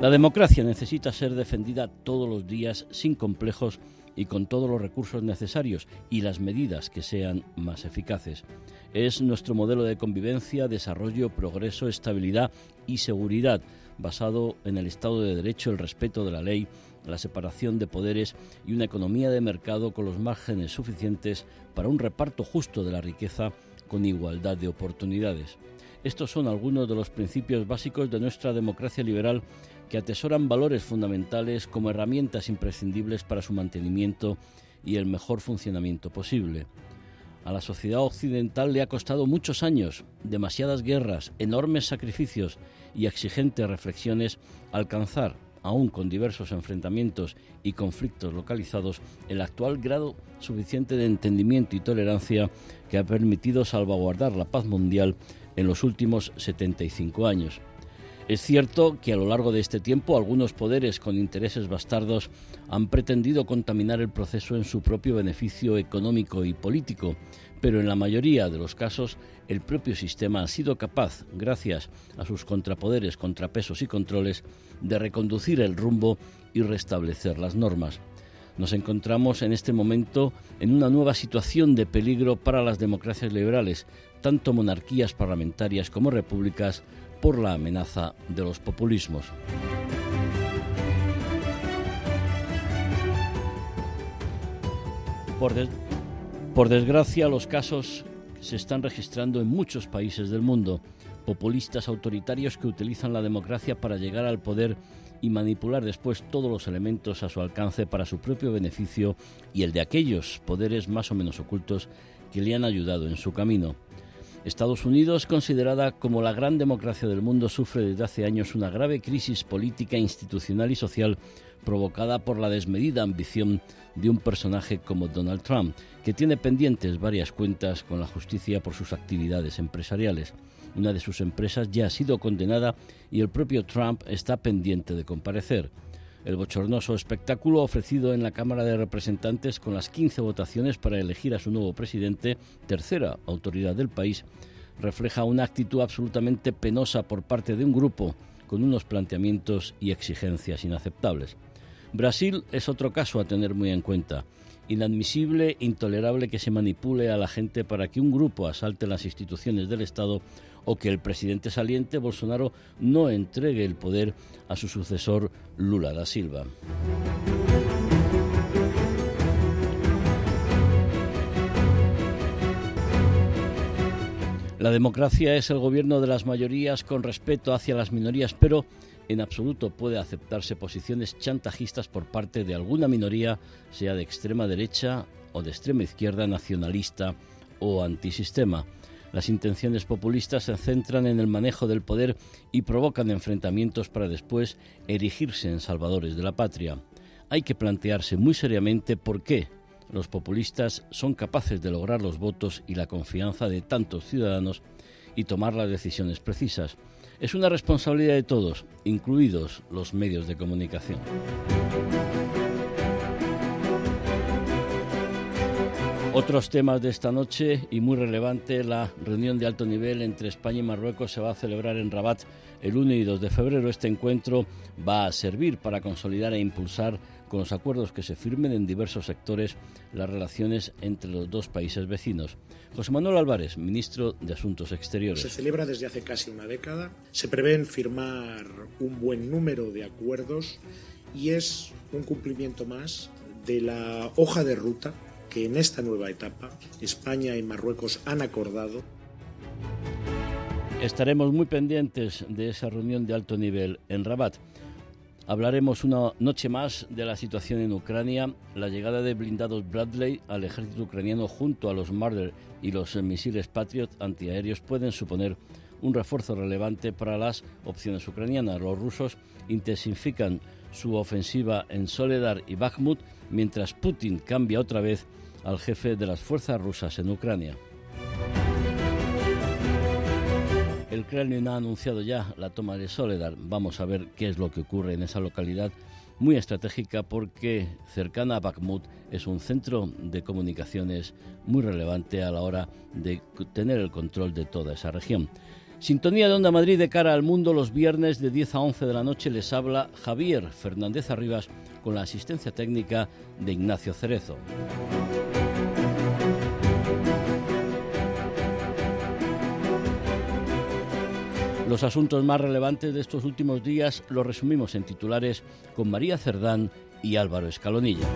La democracia necesita ser defendida todos los días sin complejos y con todos los recursos necesarios y las medidas que sean más eficaces. Es nuestro modelo de convivencia, desarrollo, progreso, estabilidad y seguridad, basado en el Estado de Derecho, el respeto de la ley, la separación de poderes y una economía de mercado con los márgenes suficientes para un reparto justo de la riqueza con igualdad de oportunidades. Estos son algunos de los principios básicos de nuestra democracia liberal que atesoran valores fundamentales como herramientas imprescindibles para su mantenimiento y el mejor funcionamiento posible. A la sociedad occidental le ha costado muchos años, demasiadas guerras, enormes sacrificios y exigentes reflexiones alcanzar, aún con diversos enfrentamientos y conflictos localizados, el actual grado suficiente de entendimiento y tolerancia que ha permitido salvaguardar la paz mundial en los últimos 75 años. Es cierto que a lo largo de este tiempo algunos poderes con intereses bastardos han pretendido contaminar el proceso en su propio beneficio económico y político, pero en la mayoría de los casos el propio sistema ha sido capaz, gracias a sus contrapoderes, contrapesos y controles, de reconducir el rumbo y restablecer las normas. Nos encontramos en este momento en una nueva situación de peligro para las democracias liberales, tanto monarquías parlamentarias como repúblicas, por la amenaza de los populismos. Por, desgracia, los casos se están registrando en muchos países del mundo. Populistas autoritarios que utilizan la democracia para llegar al poder y manipular después todos los elementos a su alcance para su propio beneficio y el de aquellos poderes más o menos ocultos que le han ayudado en su camino. Estados Unidos, considerada como la gran democracia del mundo, sufre desde hace años una grave crisis política, institucional y social provocada por la desmedida ambición de un personaje como Donald Trump, que tiene pendientes varias cuentas con la justicia por sus actividades empresariales. Una de sus empresas ya ha sido condenada y el propio Trump está pendiente de comparecer. El bochornoso espectáculo ofrecido en la Cámara de Representantes con las 15 votaciones para elegir a su nuevo presidente, tercera autoridad del país, refleja una actitud absolutamente penosa por parte de un grupo con unos planteamientos y exigencias inaceptables. Brasil es otro caso a tener muy en cuenta. Inadmisible, intolerable que se manipule a la gente para que un grupo asalte las instituciones del Estado o que el presidente saliente Bolsonaro no entregue el poder a su sucesor Lula da Silva. La democracia es el gobierno de las mayorías con respeto hacia las minorías, pero en absoluto puede aceptarse posiciones chantajistas por parte de alguna minoría, sea de extrema derecha o de extrema izquierda, nacionalista o antisistema. Las intenciones populistas se centran en el manejo del poder y provocan enfrentamientos para después erigirse en salvadores de la patria. Hay que plantearse muy seriamente por qué los populistas son capaces de lograr los votos y la confianza de tantos ciudadanos y tomar las decisiones precisas. Es una responsabilidad de todos, incluidos los medios de comunicación. Otros temas de esta noche y muy relevante, la reunión de alto nivel entre España y Marruecos se va a celebrar en Rabat el 1 y 2 de febrero. Este encuentro va a servir para consolidar e impulsar con los acuerdos que se firmen en diversos sectores las relaciones entre los dos países vecinos. José Manuel Álvarez, ministro de Asuntos Exteriores. Se celebra desde hace casi una década. Se prevén firmar un buen número de acuerdos y es un cumplimiento más de la hoja de ruta en esta nueva etapa España y Marruecos han acordado. Estaremos muy pendientes de esa reunión de alto nivel en Rabat. Hablaremos una noche más de la situación en Ucrania, la llegada de blindados Bradley al ejército ucraniano junto a los Marder y los misiles Patriot antiaéreos pueden suponer un refuerzo relevante para las opciones ucranianas. Los rusos intensifican su ofensiva en Soledar y Bakhmut, mientras Putin cambia otra vez al jefe de las fuerzas rusas en Ucrania. El Kremlin ha anunciado ya la toma de Soledar. Vamos a ver qué es lo que ocurre en esa localidad muy estratégica porque cercana a Bakhmut es un centro de comunicaciones muy relevante a la hora de tener el control de toda esa región. Sintonía de Onda Madrid de cara al mundo los viernes de 10 a 11 de la noche les habla Javier Fernández Arribas con la asistencia técnica de Ignacio Cerezo. Los asuntos más relevantes de estos últimos días los resumimos en titulares con María Cerdán y Álvaro Escalonilla.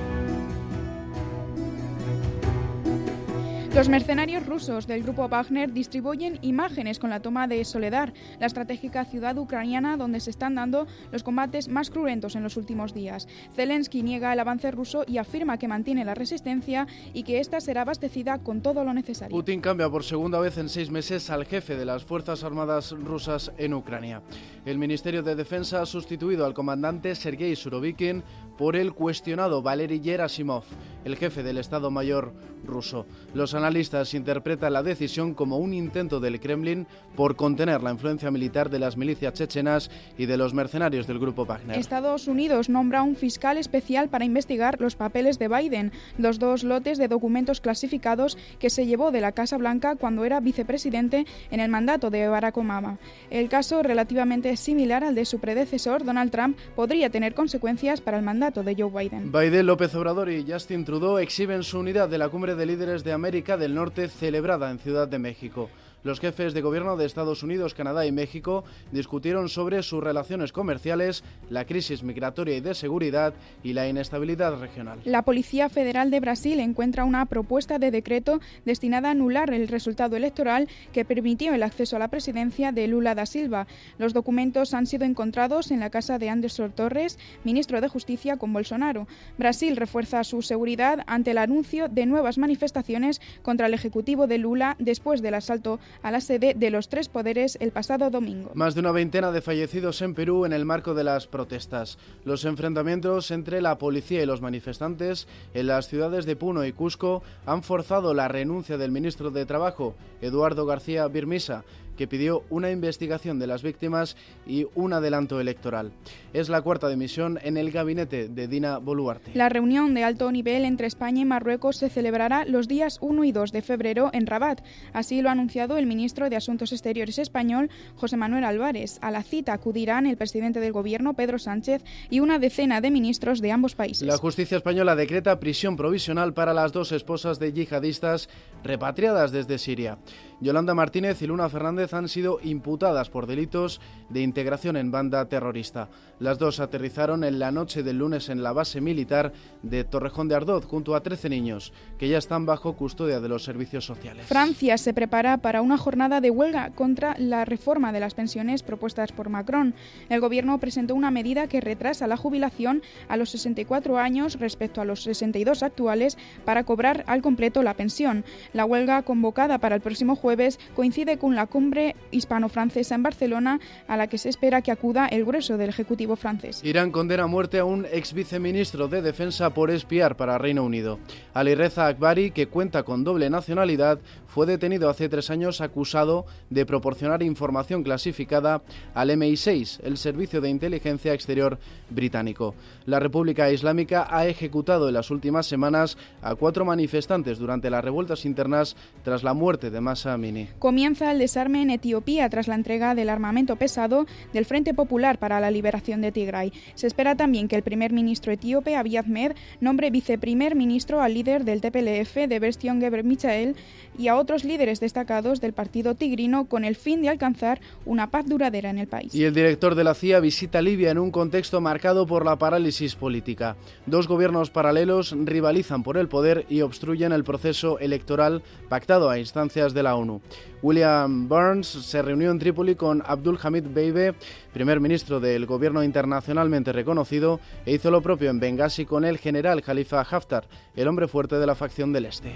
Los mercenarios rusos del grupo Wagner distribuyen imágenes con la toma de Soledar, la estratégica ciudad ucraniana donde se están dando los combates más cruentos en los últimos días. Zelensky niega el avance ruso y afirma que mantiene la resistencia y que ésta será abastecida con todo lo necesario. Putin cambia por segunda vez en seis meses al jefe de las Fuerzas Armadas rusas en Ucrania. El Ministerio de Defensa ha sustituido al comandante Sergei Surovikin por el cuestionado Valery Gerasimov, el jefe del Estado Mayor ruso. Los analistas interpretan la decisión como un intento del Kremlin por contener la influencia militar de las milicias chechenas y de los mercenarios del grupo Wagner. Estados Unidos nombra un fiscal especial para investigar los papeles de Biden, los dos lotes de documentos clasificados que se llevó de la Casa Blanca cuando era vicepresidente en el mandato de Barack Obama. El caso, relativamente similar al de su predecesor, Donald Trump, podría tener consecuencias para el mandato de Joe Biden. Biden, López Obrador y Justin Trudeau exhiben su unidad de la Cumbre de Líderes de América del Norte celebrada en Ciudad de México. Los jefes de gobierno de Estados Unidos, Canadá y México discutieron sobre sus relaciones comerciales, la crisis migratoria y de seguridad y la inestabilidad regional. La Policía Federal de Brasil encuentra una propuesta de decreto destinada a anular el resultado electoral que permitió el acceso a la presidencia de Lula da Silva. Los documentos han sido encontrados en la casa de Anderson Torres, ministro de Justicia con Bolsonaro. Brasil refuerza su seguridad ante el anuncio de nuevas manifestaciones contra el ejecutivo de Lula después del asalto a la sede de los tres poderes el pasado domingo. Más de una veintena de fallecidos en Perú en el marco de las protestas. Los enfrentamientos entre la policía y los manifestantes en las ciudades de Puno y Cusco han forzado la renuncia del ministro de Trabajo, Eduardo García Birmisa, que pidió una investigación de las víctimas y un adelanto electoral. Es la cuarta dimisión en el gabinete de Dina Boluarte. La reunión de alto nivel entre España y Marruecos se celebrará los días 1 y 2 de febrero en Rabat. Así lo ha anunciado el ministro de Asuntos Exteriores español, José Manuel Álvarez. A la cita acudirán el presidente del gobierno, Pedro Sánchez, y una decena de ministros de ambos países. La justicia española decreta prisión provisional para las dos esposas de yihadistas repatriadas desde Siria. Yolanda Martínez y Luna Fernández han sido imputadas por delitos de integración en banda terrorista. Las dos aterrizaron en la noche del lunes en la base militar de Torrejón de Ardoz junto a 13 niños que ya están bajo custodia de los servicios sociales. Francia se prepara para una jornada de huelga contra la reforma de las pensiones propuestas por Macron. El gobierno presentó una medida que retrasa la jubilación a los 64 años respecto a los 62 actuales para cobrar al completo la pensión. La huelga convocada para el próximo jueves coincide con la cumbre hispano-francesa en Barcelona, a la que se espera que acuda el grueso del Ejecutivo francés. Irán condena a muerte a un ex viceministro de Defensa por espiar para Reino Unido. Ali Reza Akbari, que cuenta con doble nacionalidad, fue detenido hace tres años acusado de proporcionar información clasificada al MI6, el Servicio de Inteligencia Exterior británico. La República Islámica ha ejecutado en las últimas semanas a cuatro manifestantes durante las revueltas internas tras la muerte de Masa Comienza el desarme en Etiopía tras la entrega del armamento pesado del Frente Popular para la Liberación de Tigray. Se espera también que el primer ministro etíope, Abiy Ahmed, nombre viceprimer ministro al líder del TPLF, de Bestion Geber Michael, y a otros líderes destacados del partido tigrino con el fin de alcanzar una paz duradera en el país. Y el director de la CIA visita Libia en un contexto marcado por la parálisis política. Dos gobiernos paralelos rivalizan por el poder y obstruyen el proceso electoral pactado a instancias de la ONU. ONU. William Burns se reunió en Trípoli con Abdul Hamid Beibe, primer ministro del gobierno internacionalmente reconocido, e hizo lo propio en Benghazi con el general Khalifa Haftar, el hombre fuerte de la facción del Este.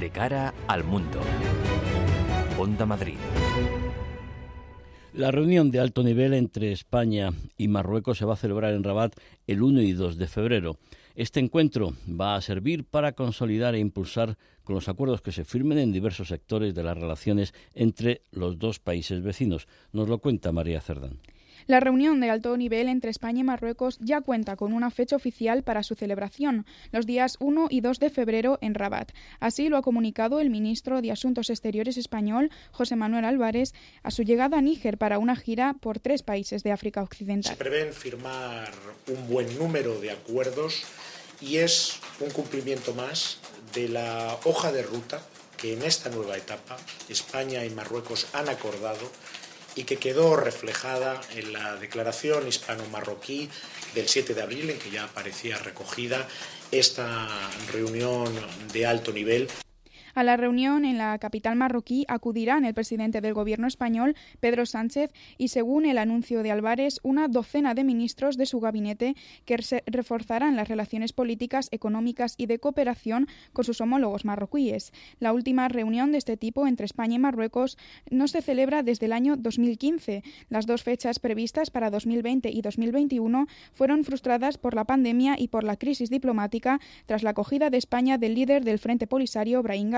De cara al mundo. Onda Madrid. La reunión de alto nivel entre España y Marruecos se va a celebrar en Rabat el 1 y 2 de febrero. Este encuentro va a servir para consolidar e impulsar con los acuerdos que se firmen en diversos sectores de las relaciones entre los dos países vecinos. Nos lo cuenta María Cerdán. La reunión de alto nivel entre España y Marruecos ya cuenta con una fecha oficial para su celebración, los días 1 y 2 de febrero en Rabat. Así lo ha comunicado el ministro de Asuntos Exteriores español, José Manuel Álvarez, a su llegada a Níger para una gira por tres países de África Occidental. Se prevén firmar un buen número de acuerdos y es un cumplimiento más de la hoja de ruta que en esta nueva etapa España y Marruecos han acordado y que quedó reflejada en la declaración hispano-marroquí del 7 de abril, en que ya aparecía recogida esta reunión de alto nivel a la reunión en la capital marroquí acudirán el presidente del gobierno español, Pedro Sánchez, y según el anuncio de Álvarez, una docena de ministros de su gabinete que reforzarán las relaciones políticas, económicas y de cooperación con sus homólogos marroquíes. La última reunión de este tipo entre España y Marruecos no se celebra desde el año 2015. Las dos fechas previstas para 2020 y 2021 fueron frustradas por la pandemia y por la crisis diplomática tras la acogida de España del líder del Frente Polisario, Brahim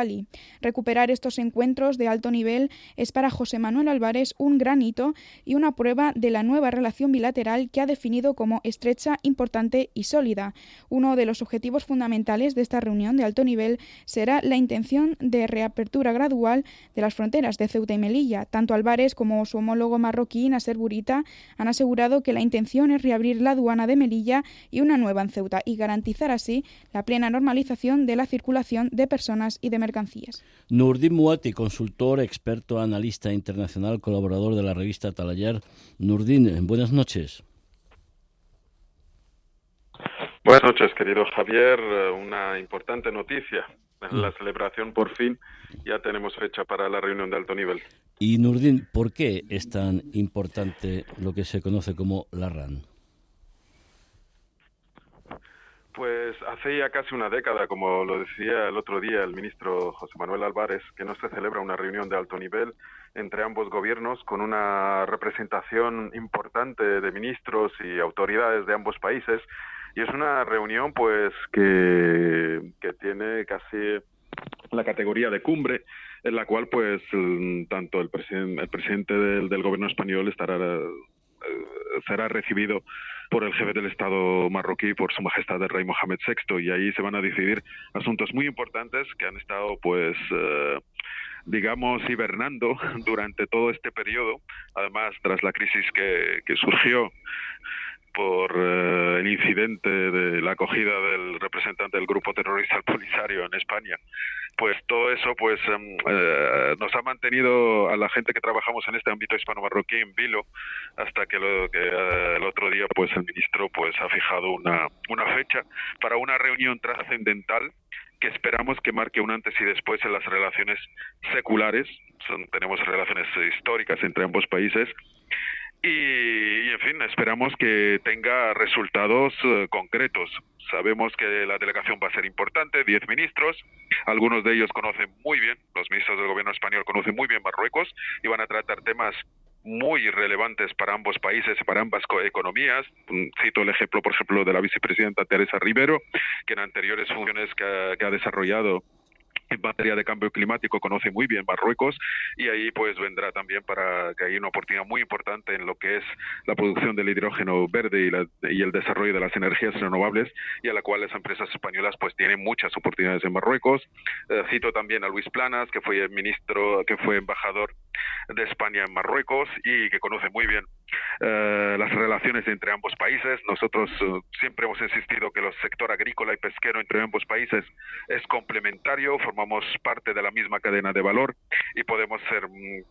Recuperar estos encuentros de alto nivel es para José Manuel Álvarez un gran hito y una prueba de la nueva relación bilateral que ha definido como estrecha, importante y sólida. Uno de los objetivos fundamentales de esta reunión de alto nivel será la intención de reapertura gradual de las fronteras de Ceuta y Melilla. Tanto Álvarez como su homólogo marroquí, Nasser Burita, han asegurado que la intención es reabrir la aduana de Melilla y una nueva en Ceuta y garantizar así la plena normalización de la circulación de personas y de Nurdin Muati, consultor, experto, analista internacional, colaborador de la revista Talayar. Nurdin, buenas noches. Buenas noches, querido Javier. Una importante noticia. En la celebración, por fin, ya tenemos fecha para la reunión de alto nivel. Y Nurdin, ¿por qué es tan importante lo que se conoce como la RAN? Pues hace ya casi una década, como lo decía el otro día el ministro José Manuel Álvarez, que no se celebra una reunión de alto nivel entre ambos gobiernos con una representación importante de ministros y autoridades de ambos países. Y es una reunión pues que, que tiene casi la categoría de cumbre en la cual pues tanto el, el presidente del, del gobierno español estará eh, será recibido por el jefe del Estado marroquí, por Su Majestad el Rey Mohamed VI, y ahí se van a decidir asuntos muy importantes que han estado, pues, eh, digamos, hibernando durante todo este periodo, además tras la crisis que, que surgió por eh, el incidente de la acogida del representante del grupo terrorista al Polisario en España. Pues todo eso pues em, eh, nos ha mantenido a la gente que trabajamos en este ámbito hispano-marroquí en vilo hasta que, lo, que eh, el otro día pues el ministro pues ha fijado una, una fecha para una reunión trascendental que esperamos que marque un antes y después en las relaciones seculares. Son, tenemos relaciones históricas entre ambos países y, en fin, esperamos que tenga resultados eh, concretos. Sabemos que la delegación va a ser importante, diez ministros, algunos de ellos conocen muy bien, los ministros del gobierno español conocen muy bien Marruecos y van a tratar temas muy relevantes para ambos países, para ambas economías. Mm, cito el ejemplo, por ejemplo, de la vicepresidenta Teresa Rivero, que en anteriores funciones que ha desarrollado en materia de cambio climático conoce muy bien Marruecos y ahí pues vendrá también para que hay una oportunidad muy importante en lo que es la producción del hidrógeno verde y, el desarrollo de las energías renovables y a la cual las empresas españolas pues tienen muchas oportunidades en Marruecos. Eh, cito también a Luis Planas, que fue ministro, que fue embajador de España en Marruecos y que conoce muy bien eh, las relaciones entre ambos países. Nosotros eh, siempre hemos insistido que el sector agrícola y pesquero entre ambos países es complementario, formamos parte de la misma cadena de valor y podemos ser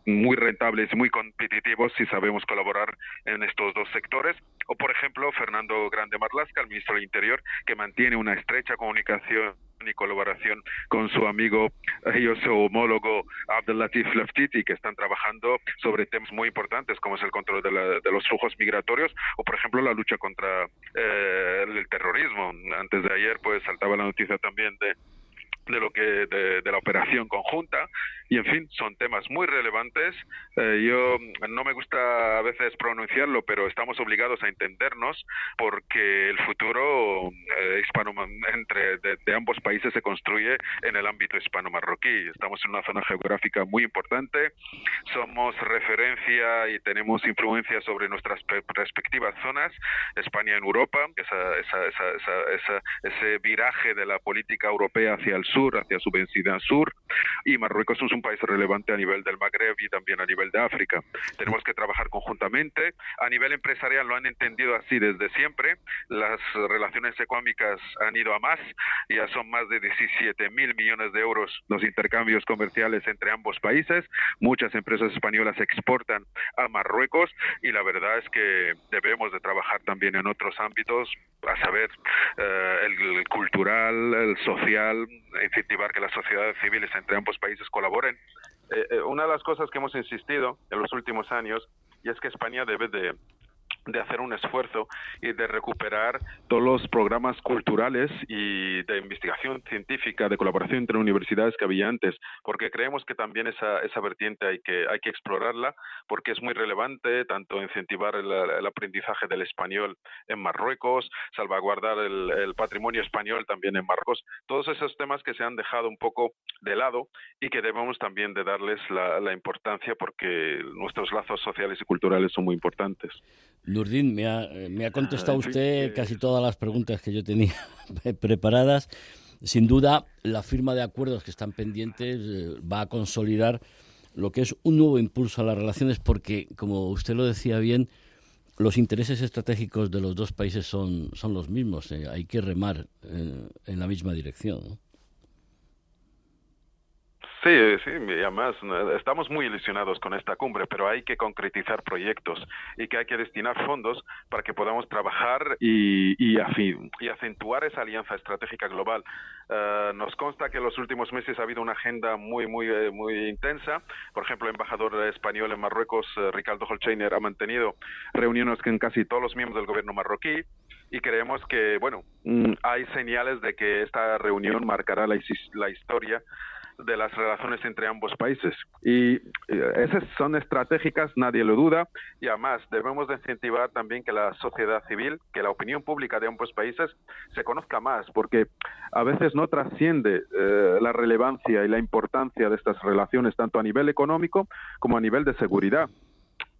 muy rentables muy competitivos si sabemos colaborar en estos dos sectores. O, por ejemplo, Fernando Grande Marlasca, el ministro del Interior, que mantiene una estrecha comunicación y colaboración con su amigo y su homólogo Abdelatif Laftiti, que están trabajando sobre temas muy importantes como es el control de, los flujos migratorios o, por ejemplo, la lucha contra eh, el terrorismo. Antes de ayer, pues saltaba la noticia también de de lo que de, la operación conjunta y en fin son temas muy relevantes. Eh, yo no me gusta a veces pronunciarlo pero estamos obligados a entendernos porque el futuro eh, hispano entre de, ambos países se construye en el ámbito hispano marroquí estamos en una zona geográfica muy importante somos referencia y tenemos influencia sobre nuestras respectivas zonas España en Europa esa, esa, esa, ese viraje de la política europea hacia el sur hacia su vecindad sur, y Marruecos es un país relevante a nivel del Magreb y también a nivel de África. Tenemos que trabajar conjuntamente. A nivel empresarial lo han entendido así desde siempre. Las relaciones económicas han ido a más, ya son más de 17 mil millones de euros los intercambios comerciales entre ambos países. Muchas empresas españolas exportan a Marruecos y la verdad es que debemos de trabajar también en otros ámbitos, a saber, eh, el cultural, el social, incentivar que las sociedades civiles entre ambos países colaboren. Eh, eh, una de las cosas que hemos insistido en los últimos años y es que España debe de de hacer un esfuerzo y de recuperar todos los programas culturales y de investigación científica, de colaboración entre universidades que había antes, porque creemos que también esa, esa vertiente hay que, hay que explorarla, porque es muy relevante tanto incentivar el, aprendizaje del español en Marruecos, salvaguardar el, patrimonio español también en Marruecos, todos esos temas que se han dejado un poco de lado y que debemos también de darles la importancia porque nuestros lazos sociales y culturales son muy importantes. Lurdín, me ha, me ha contestado usted casi todas las preguntas que yo tenía preparadas. Sin duda, la firma de acuerdos que están pendientes eh, va a consolidar lo que es un nuevo impulso a las relaciones porque, como usted lo decía bien, los intereses estratégicos de los dos países son, son los mismos. Eh, hay que remar eh, en la misma dirección. Sí, sí, y además estamos muy ilusionados con esta cumbre, pero hay que concretizar proyectos y que hay que destinar fondos para que podamos trabajar y, y, y acentuar esa alianza estratégica global. Eh, nos consta que en los últimos meses ha habido una agenda muy, muy, eh, muy intensa. Por ejemplo, el embajador español en Marruecos, eh, Ricardo Holcheiner, ha mantenido reuniones con casi todos los miembros del gobierno marroquí y creemos que, bueno, mm, hay señales de que esta reunión marcará la, la historia de las relaciones entre ambos países. Y eh, esas son estratégicas, nadie lo duda, y además debemos de incentivar también que la sociedad civil, que la opinión pública de ambos países se conozca más, porque a veces no trasciende eh, la relevancia y la importancia de estas relaciones tanto a nivel económico como a nivel de seguridad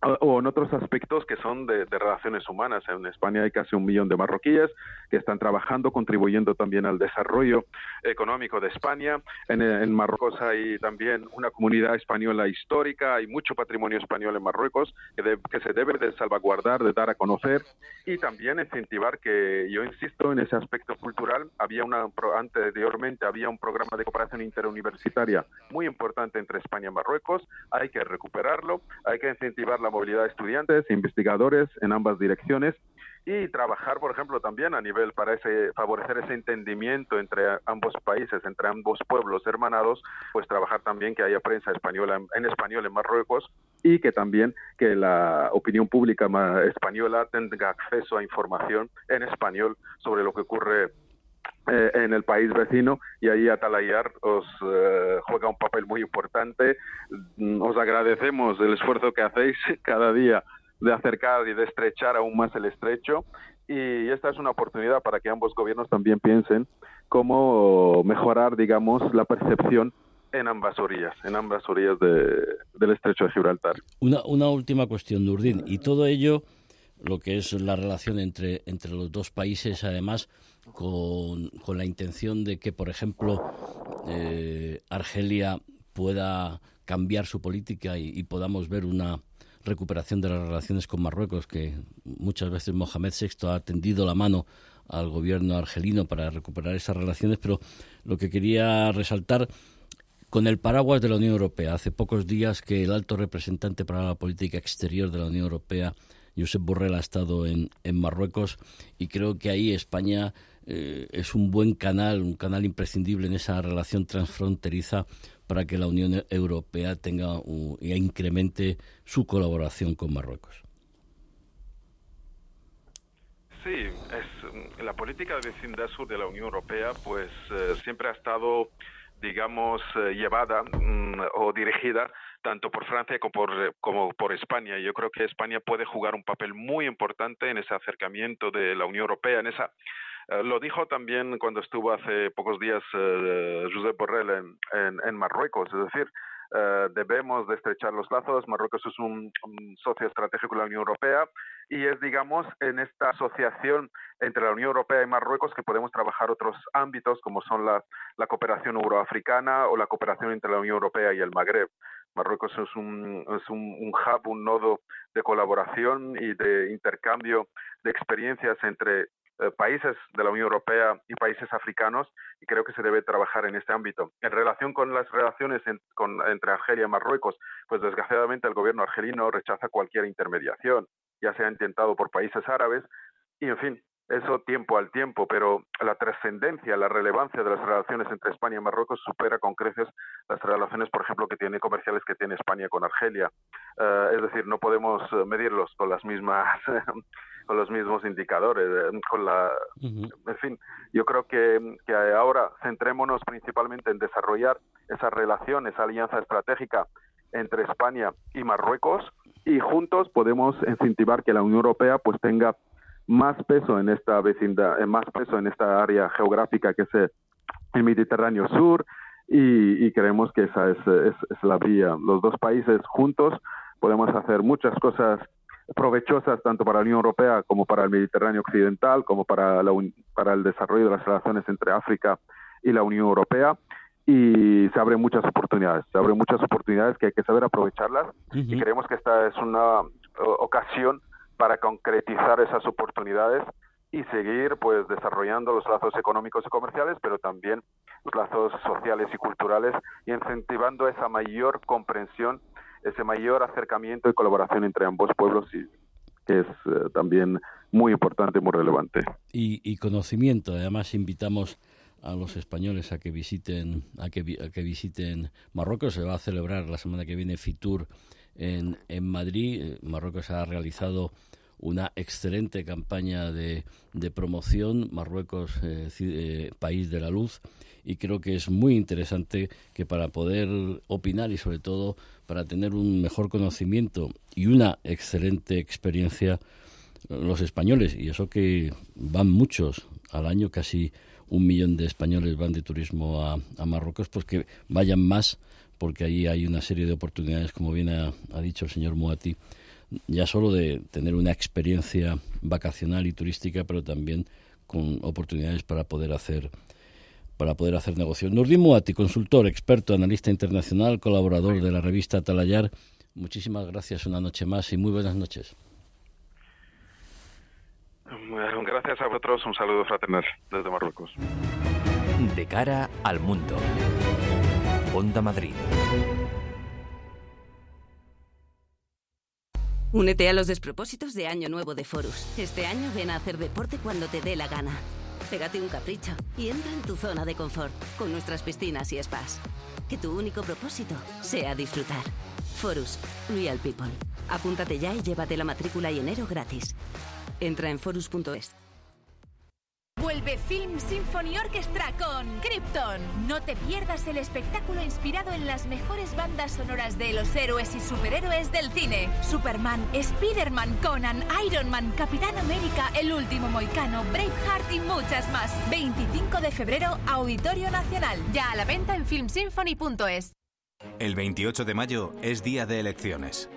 o en otros aspectos que son de, relaciones humanas. En España hay casi un millón de marroquíes que están trabajando, contribuyendo también al desarrollo económico de España. En, Marruecos hay también una comunidad española histórica, hay mucho patrimonio español en Marruecos que, que se debe de salvaguardar, de dar a conocer y también incentivar que, yo insisto, en ese aspecto cultural, había una, anteriormente había un programa de cooperación interuniversitaria muy importante entre España y Marruecos, hay que recuperarlo, hay que incentivar la movilidad de estudiantes, investigadores en ambas direcciones y trabajar, por ejemplo, también a nivel para ese, favorecer ese entendimiento entre ambos países, entre ambos pueblos hermanados, pues trabajar también que haya prensa española en, español en Marruecos y que también que la opinión pública española tenga acceso a información en español sobre lo que ocurre eh, en el país vecino y ahí Atalayar os eh, juega un papel muy importante. Mm, os agradecemos el esfuerzo que hacéis cada día de acercar y de estrechar aún más el estrecho y esta es una oportunidad para que ambos gobiernos también piensen cómo mejorar, digamos, la percepción en ambas orillas, en ambas orillas del estrecho de Gibraltar. Una, una última cuestión, Nurdin, y todo ello, lo que es la relación entre, entre los dos países, además, con, con la intención de que, por ejemplo, eh, Argelia pueda cambiar su política y, podamos ver una recuperación de las relaciones con Marruecos, que muchas veces Mohamed VI ha tendido la mano al gobierno argelino para recuperar esas relaciones, pero lo que quería resaltar con el paraguas de la Unión Europea. Hace pocos días que el alto representante para la política exterior de la Unión Europea, Josep Borrell, ha estado en, en Marruecos y creo que ahí España eh, es un buen canal, un canal imprescindible en esa relación transfronteriza para que la Unión Europea tenga e incremente su colaboración con Marruecos. Sí, la política de vecindad sur de la Unión Europea, pues eh, siempre ha estado, digamos, eh, llevada mm, o dirigida tanto por Francia como por, como por España. Yo creo que España puede jugar un papel muy importante en ese acercamiento de la Unión Europea, en esa lo dijo también cuando estuvo hace pocos días eh, Josep Borrell en, en, Marruecos, es decir, eh, debemos de estrechar los lazos. Marruecos es un, socio estratégico de la Unión Europea y es, digamos, en esta asociación entre la Unión Europea y Marruecos que podemos trabajar otros ámbitos como son la, la cooperación euroafricana o la cooperación entre la Unión Europea y el Magreb. Marruecos es un, es un, un, hub, un nodo de colaboración y de intercambio de experiencias entre eh, países de la Unión Europea y países africanos y creo que se debe trabajar en este ámbito. En relación con las relaciones entre Argelia y Marruecos, pues desgraciadamente el gobierno argelino rechaza cualquier intermediación, ya sea intentado por países árabes y en fin, eso tiempo al tiempo, pero la trascendencia, la relevancia de las relaciones entre España y Marruecos supera con creces las relaciones, por ejemplo, que tiene comerciales que tiene España con Argelia. Eh, es decir, no podemos medirlos con las mismas con los mismos indicadores, eh, con la, en fin, yo creo que, que ahora centrémonos principalmente en desarrollar esa relación, esa alianza estratégica entre España y Marruecos y juntos podemos incentivar que la Unión Europea pues tenga más peso en esta vecindad, eh, más peso en esta área geográfica que es el Mediterráneo Sur y, creemos que esa es, es la vía. Los dos países juntos podemos hacer muchas cosas provechosas tanto para la Unión Europea como para el Mediterráneo Occidental, como para, la, para el desarrollo de las relaciones entre África y la Unión Europea. Y se abren muchas oportunidades, se abren muchas oportunidades que hay que saber aprovecharlas y creemos que esta es una ocasión para concretizar esas oportunidades y seguir pues desarrollando los lazos económicos y comerciales, pero también los lazos sociales y culturales y incentivando esa mayor comprensión ese mayor acercamiento y colaboración entre ambos pueblos y que es eh, también muy importante y muy relevante. Y, conocimiento. Además invitamos a los españoles a que visiten a que, que visiten Marruecos. Se va a celebrar la semana que viene Fitur en, en Madrid. Eh, Marruecos ha realizado una excelente campaña de, de promoción, Marruecos, eh, país de la luz, y creo que es muy interesante que para poder opinar y sobre todo para tener un mejor conocimiento y una excelente experiencia los españoles, y eso que van muchos al año, casi un millón de españoles van de turismo a, a Marruecos, pues que vayan más, porque ahí hay una serie de oportunidades, como bien ha, ha dicho el señor Muati, ya solo de tener una experiencia vacacional y turística, pero también con oportunidades para poder hacer para poder hacer negocios. Nurdin Muati, consultor, experto, analista internacional, colaborador de la revista Talayar. Muchísimas gracias una noche más y muy buenas noches. gracias a vosotros, un saludo fraternal desde Marruecos. De cara al mundo. Onda Madrid. Únete a los despropósitos de Año Nuevo de Forus. Este año ven a hacer deporte cuando te dé la gana. Pégate un capricho y entra en tu zona de confort con nuestras piscinas y spas. Que tu único propósito sea disfrutar. Forus, Real People. Apúntate ya y llévate la matrícula y enero gratis. Entra en forus.es. Vuelve Film Symphony Orchestra con Krypton. No te pierdas el espectáculo inspirado en las mejores bandas sonoras de los héroes y superhéroes del cine. Superman, Spider-Man, Conan, Iron Man, Capitán América, El Último Moicano, Braveheart y muchas más. 25 de febrero, Auditorio Nacional. Ya a la venta en filmsymphony.es. El 28 de mayo es día de elecciones.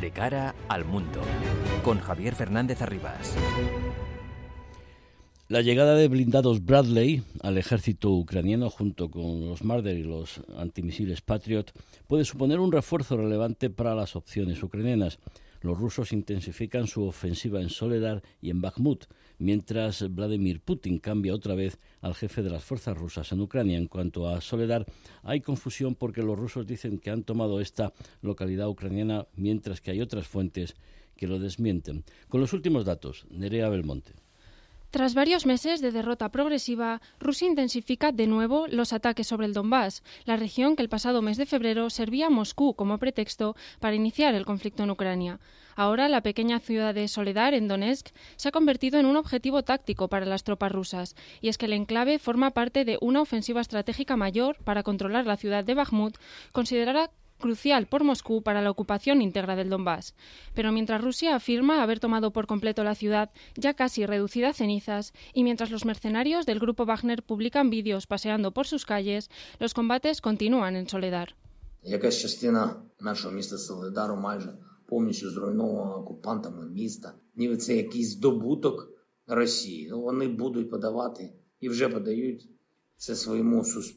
De cara al mundo, con Javier Fernández Arribas. La llegada de blindados Bradley al ejército ucraniano junto con los Marder y los antimisiles Patriot puede suponer un refuerzo relevante para las opciones ucranianas. Los rusos intensifican su ofensiva en Soledar y en Bakhmut, mientras Vladimir Putin cambia otra vez al jefe de las fuerzas rusas en Ucrania. En cuanto a Soledar, hay confusión porque los rusos dicen que han tomado esta localidad ucraniana, mientras que hay otras fuentes que lo desmienten. Con los últimos datos, Nerea Belmonte. Tras varios meses de derrota progresiva, Rusia intensifica de nuevo los ataques sobre el Donbass, la región que el pasado mes de febrero servía a Moscú como pretexto para iniciar el conflicto en Ucrania. Ahora la pequeña ciudad de Soledar, en Donetsk, se ha convertido en un objetivo táctico para las tropas rusas, y es que el enclave forma parte de una ofensiva estratégica mayor para controlar la ciudad de Bakhmut, considerada crucial por Moscú para la ocupación íntegra del Donbass. Pero mientras Rusia afirma haber tomado por completo la ciudad, ya casi reducida a cenizas, y mientras los mercenarios del grupo Wagner publican vídeos paseando por sus calles, los combates continúan en Soledad.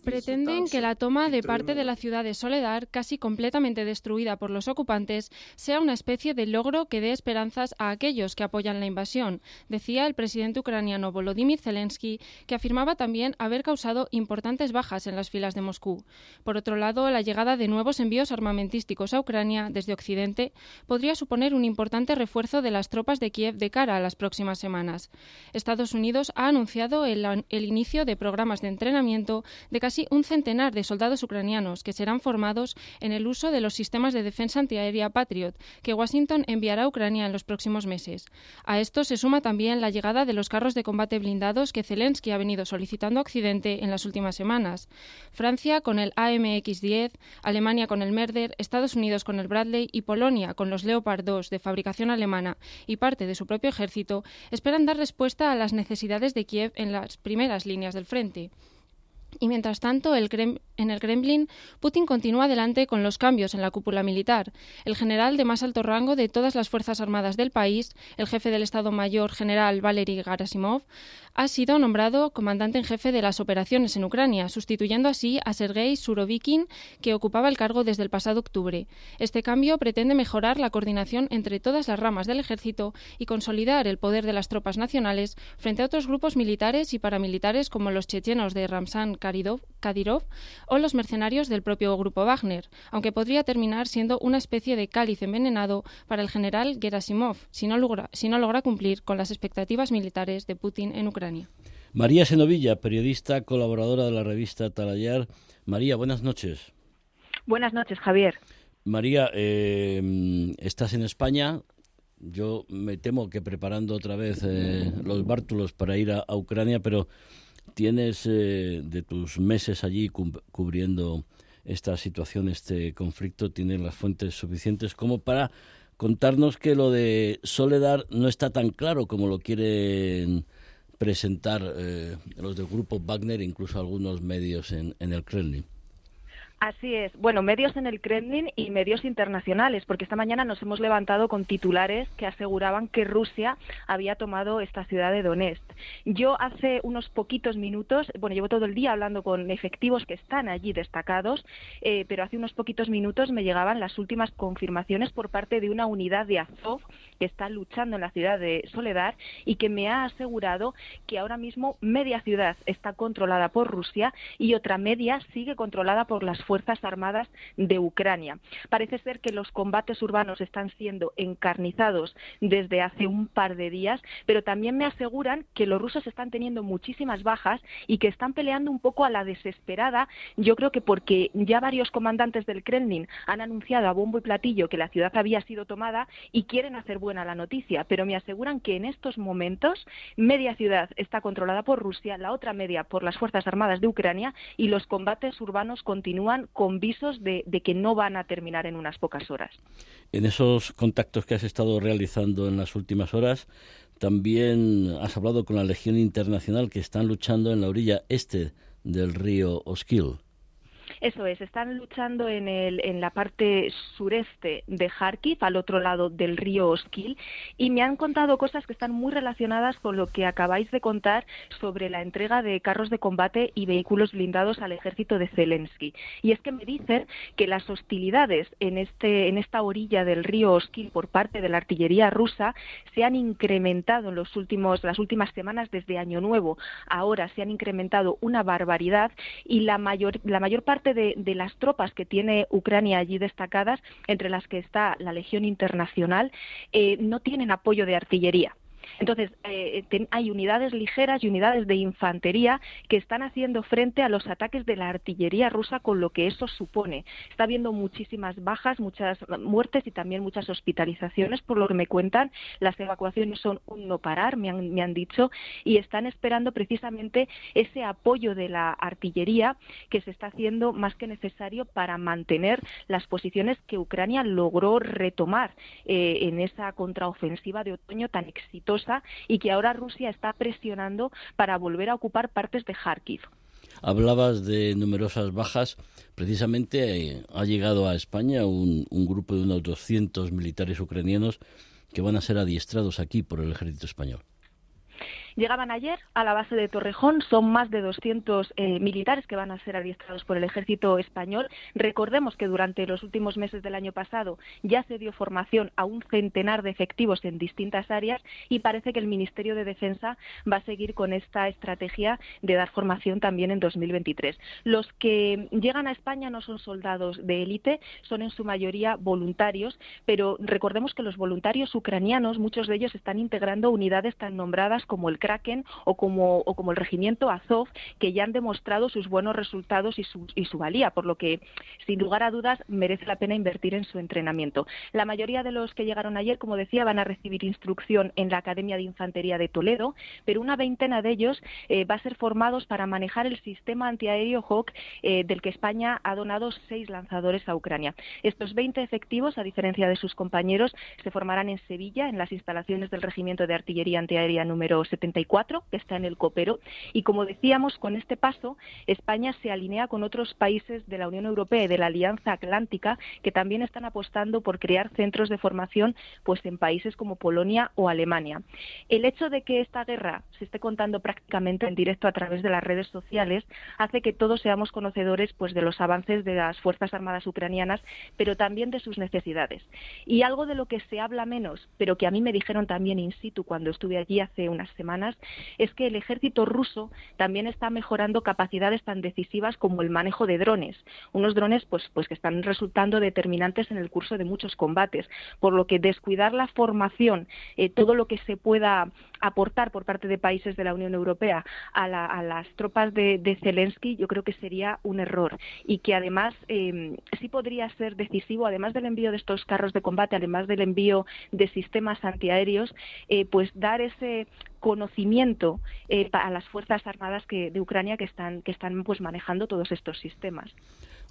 Pretenden que la toma de parte de la ciudad de Soledad, casi completamente destruida por los ocupantes, sea una especie de logro que dé esperanzas a aquellos que apoyan la invasión, decía el presidente ucraniano Volodymyr Zelensky, que afirmaba también haber causado importantes bajas en las filas de Moscú. Por otro lado, la llegada de nuevos envíos armamentísticos a Ucrania desde Occidente podría suponer un importante refuerzo de las tropas de Kiev de cara a las próximas semanas. Estados Unidos ha anunciado el, el inicio de programas de entrenamiento de casi un centenar de soldados ucranianos que serán formados en el uso de los sistemas de defensa antiaérea Patriot que Washington enviará a Ucrania en los próximos meses. A esto se suma también la llegada de los carros de combate blindados que Zelensky ha venido solicitando a Occidente en las últimas semanas. Francia con el AMX-10, Alemania con el Merder, Estados Unidos con el Bradley y Polonia con los Leopard 2 de fabricación alemana y parte de su propio ejército esperan dar respuesta a las necesidades de Kiev en las primeras líneas del frente. Y mientras tanto, en el Kremlin, Putin continúa adelante con los cambios en la cúpula militar. El general de más alto rango de todas las Fuerzas Armadas del país, el jefe del Estado Mayor general Valery Gerasimov, ha sido nombrado comandante en jefe de las operaciones en Ucrania, sustituyendo así a Sergei Surovikin, que ocupaba el cargo desde el pasado octubre. Este cambio pretende mejorar la coordinación entre todas las ramas del ejército y consolidar el poder de las tropas nacionales frente a otros grupos militares y paramilitares como los chechenos de Ramzan Kadyrov o los mercenarios del propio grupo Wagner, aunque podría terminar siendo una especie de cáliz envenenado para el general Gerasimov si no logra, si no logra cumplir con las expectativas militares de Putin en Ucrania. María Senovilla, periodista, colaboradora de la revista Talayar. María, buenas noches. Buenas noches, Javier. María, eh, estás en España. Yo me temo que preparando otra vez eh, los bártulos para ir a Ucrania, pero tienes eh, de tus meses allí cubriendo esta situación, este conflicto, tienes las fuentes suficientes como para contarnos que lo de Soledad no está tan claro como lo quieren presentar eh, los del grupo Wagner, incluso algunos medios en, en el Kremlin. Así es. Bueno, medios en el Kremlin y medios internacionales, porque esta mañana nos hemos levantado con titulares que aseguraban que Rusia había tomado esta ciudad de Donetsk. Yo hace unos poquitos minutos, bueno, llevo todo el día hablando con efectivos que están allí destacados, eh, pero hace unos poquitos minutos me llegaban las últimas confirmaciones por parte de una unidad de Azov que está luchando en la ciudad de Soledad y que me ha asegurado que ahora mismo media ciudad está controlada por Rusia y otra media sigue controlada por las Fuerzas Armadas de Ucrania. Parece ser que los combates urbanos están siendo encarnizados desde hace un par de días, pero también me aseguran que los rusos están teniendo muchísimas bajas y que están peleando un poco a la desesperada. Yo creo que porque ya varios comandantes del Kremlin han anunciado a bombo y platillo que la ciudad había sido tomada y quieren hacer buena la noticia, pero me aseguran que en estos momentos media ciudad está controlada por Rusia, la otra media por las Fuerzas Armadas de Ucrania y los combates urbanos continúan con visos de, que no van a terminar en unas pocas horas. En esos contactos que has estado realizando en las últimas horas, también has hablado con la Legión Internacional que están luchando en la orilla este del río Oskil. Eso es, están luchando en, el, en la parte sureste de Kharkiv, al otro lado del río Oskil, y me han contado cosas que están muy relacionadas con lo que acabáis de contar sobre la entrega de carros de combate y vehículos blindados al ejército de Zelensky. Y es que me dicen que las hostilidades en, este, en esta orilla del río Oskil por parte de la artillería rusa se han incrementado en los últimos, las últimas semanas desde Año Nuevo. Ahora se han incrementado una barbaridad y la mayor, la mayor parte de, las tropas que tiene Ucrania allí destacadas, entre las que está la Legión Internacional, eh, no tienen apoyo de artillería. Entonces, eh, hay unidades ligeras y unidades de infantería que están haciendo frente a los ataques de la artillería rusa con lo que eso supone. Está habiendo muchísimas bajas, muchas muertes y también muchas hospitalizaciones, por lo que me cuentan. Las evacuaciones son un no parar, me han, me han dicho, y están esperando precisamente ese apoyo de la artillería que se está haciendo más que necesario para mantener las posiciones que Ucrania logró retomar eh, en esa contraofensiva de otoño tan exitosa y que ahora Rusia está presionando para volver a ocupar partes de Kharkiv. Hablabas de numerosas bajas. Precisamente eh, ha llegado a España un, grupo de unos 200 militares ucranianos que van a ser adiestrados aquí por el ejército español. Llegaban ayer a la base de Torrejón, son más de 200 eh, militares que van a ser adiestrados por el ejército español. Recordemos que durante los últimos meses del año pasado ya se dio formación a un centenar de efectivos en distintas áreas y parece que el Ministerio de Defensa va a seguir con esta estrategia de dar formación también en 2023. Los que llegan a España no son soldados de élite, son en su mayoría voluntarios, pero recordemos que los voluntarios ucranianos, muchos de ellos están integrando unidades tan nombradas como el o como, o como el regimiento Azov, que ya han demostrado sus buenos resultados y su, valía, por lo que, sin lugar a dudas, merece la pena invertir en su entrenamiento. La mayoría de los que llegaron ayer, como decía, van a recibir instrucción en la Academia de Infantería de Toledo, pero una veintena de ellos eh, va a ser formados para manejar el sistema antiaéreo Hawk, eh, del que España ha donado seis lanzadores a Ucrania. Estos 20 efectivos, a diferencia de sus compañeros, se formarán en Sevilla, en las instalaciones del Regimiento de Artillería Antiaérea número 70 que está en el copero. Y como decíamos, con este paso, España se alinea con otros países de la Unión Europea y de la Alianza Atlántica que también están apostando por crear centros de formación pues en países como Polonia o Alemania. El hecho de que esta guerra se esté contando prácticamente en directo a través de las redes sociales hace que todos seamos conocedores pues de los avances de las Fuerzas Armadas ucranianas, pero también de sus necesidades. Y algo de lo que se habla menos, pero que a mí me dijeron también in situ cuando estuve allí hace unas semanas, es que el ejército ruso también está mejorando capacidades tan decisivas como el manejo de drones, unos drones pues, pues que están resultando determinantes en el curso de muchos combates, por lo que descuidar la formación, eh, todo lo que se pueda aportar por parte de países de la Unión Europea a, las tropas de, Zelensky, yo creo que sería un error. Y que además eh, sí podría ser decisivo, además del envío de estos carros de combate, además del envío de sistemas antiaéreos, eh, pues dar ese conocimiento eh, a las fuerzas armadas que, de Ucrania que están que están pues manejando todos estos sistemas.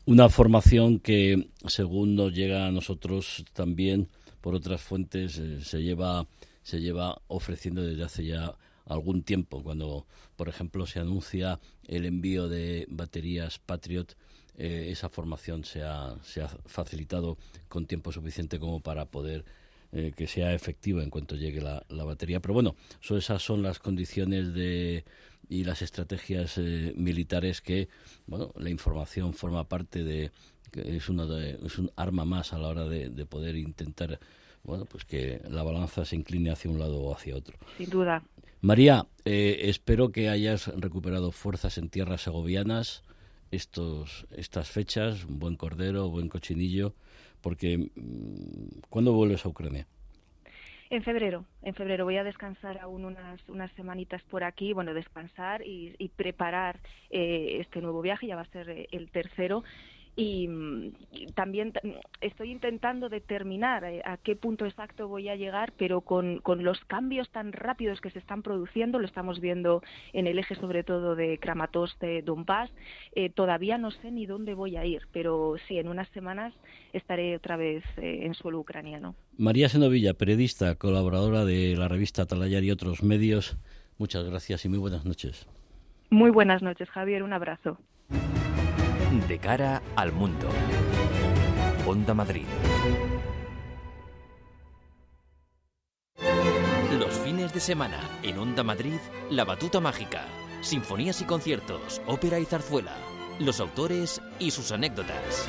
Una formación que según nos llega a nosotros también por otras fuentes eh, se lleva se lleva ofreciendo desde hace ya algún tiempo cuando por ejemplo se anuncia el envío de baterías Patriot eh, esa formación se ha, se ha facilitado con tiempo suficiente como para poder eh, que sea efectiva en cuanto llegue la, batería. Pero bueno, esas son las condiciones de y las estrategias eh, militares que, bueno, la información forma parte de, es, una es un arma más a la hora de, poder intentar, bueno, pues que la balanza se incline hacia un lado o hacia otro. Sin duda. María, eh, espero que hayas recuperado fuerzas en tierras segovianas estos, estas fechas, un buen cordero, buen cochinillo porque mm, ¿cuándo vuelves a Ucrania? En febrero, en febrero. Voy a descansar aún unas, unas semanitas por aquí, bueno, descansar y, preparar eh, este nuevo viaje, ya va a ser eh, el tercero y, también estoy intentando determinar eh, a qué punto exacto voy a llegar, pero con, con, los cambios tan rápidos que se están produciendo, lo estamos viendo en el eje sobre todo de Kramatorsk, de Donbass, eh, todavía no sé ni dónde voy a ir, pero sí, en unas semanas estaré otra vez eh, en suelo ucraniano. María Senovilla, periodista, colaboradora de la revista Atalayar y otros medios, muchas gracias y muy buenas noches. Muy buenas noches, Javier, un abrazo. De cara al mundo. Onda Madrid. Los fines de semana en Onda Madrid, La Batuta Mágica. Sinfonías y conciertos, ópera y zarzuela. Los autores y sus anécdotas.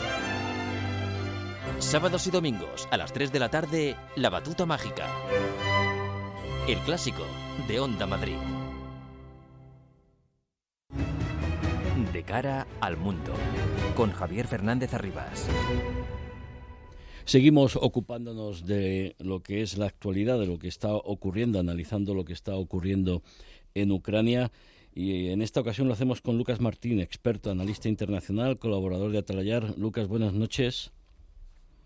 Sábados y domingos a las 3 de la tarde, La Batuta Mágica. El clásico de Onda Madrid. De cara al mundo, con Javier Fernández Arribas. Seguimos ocupándonos de lo que es la actualidad, de lo que está ocurriendo, analizando lo que está ocurriendo en Ucrania. Y en esta ocasión lo hacemos con Lucas Martín, experto, analista internacional, colaborador de Atalayar. Lucas, buenas noches.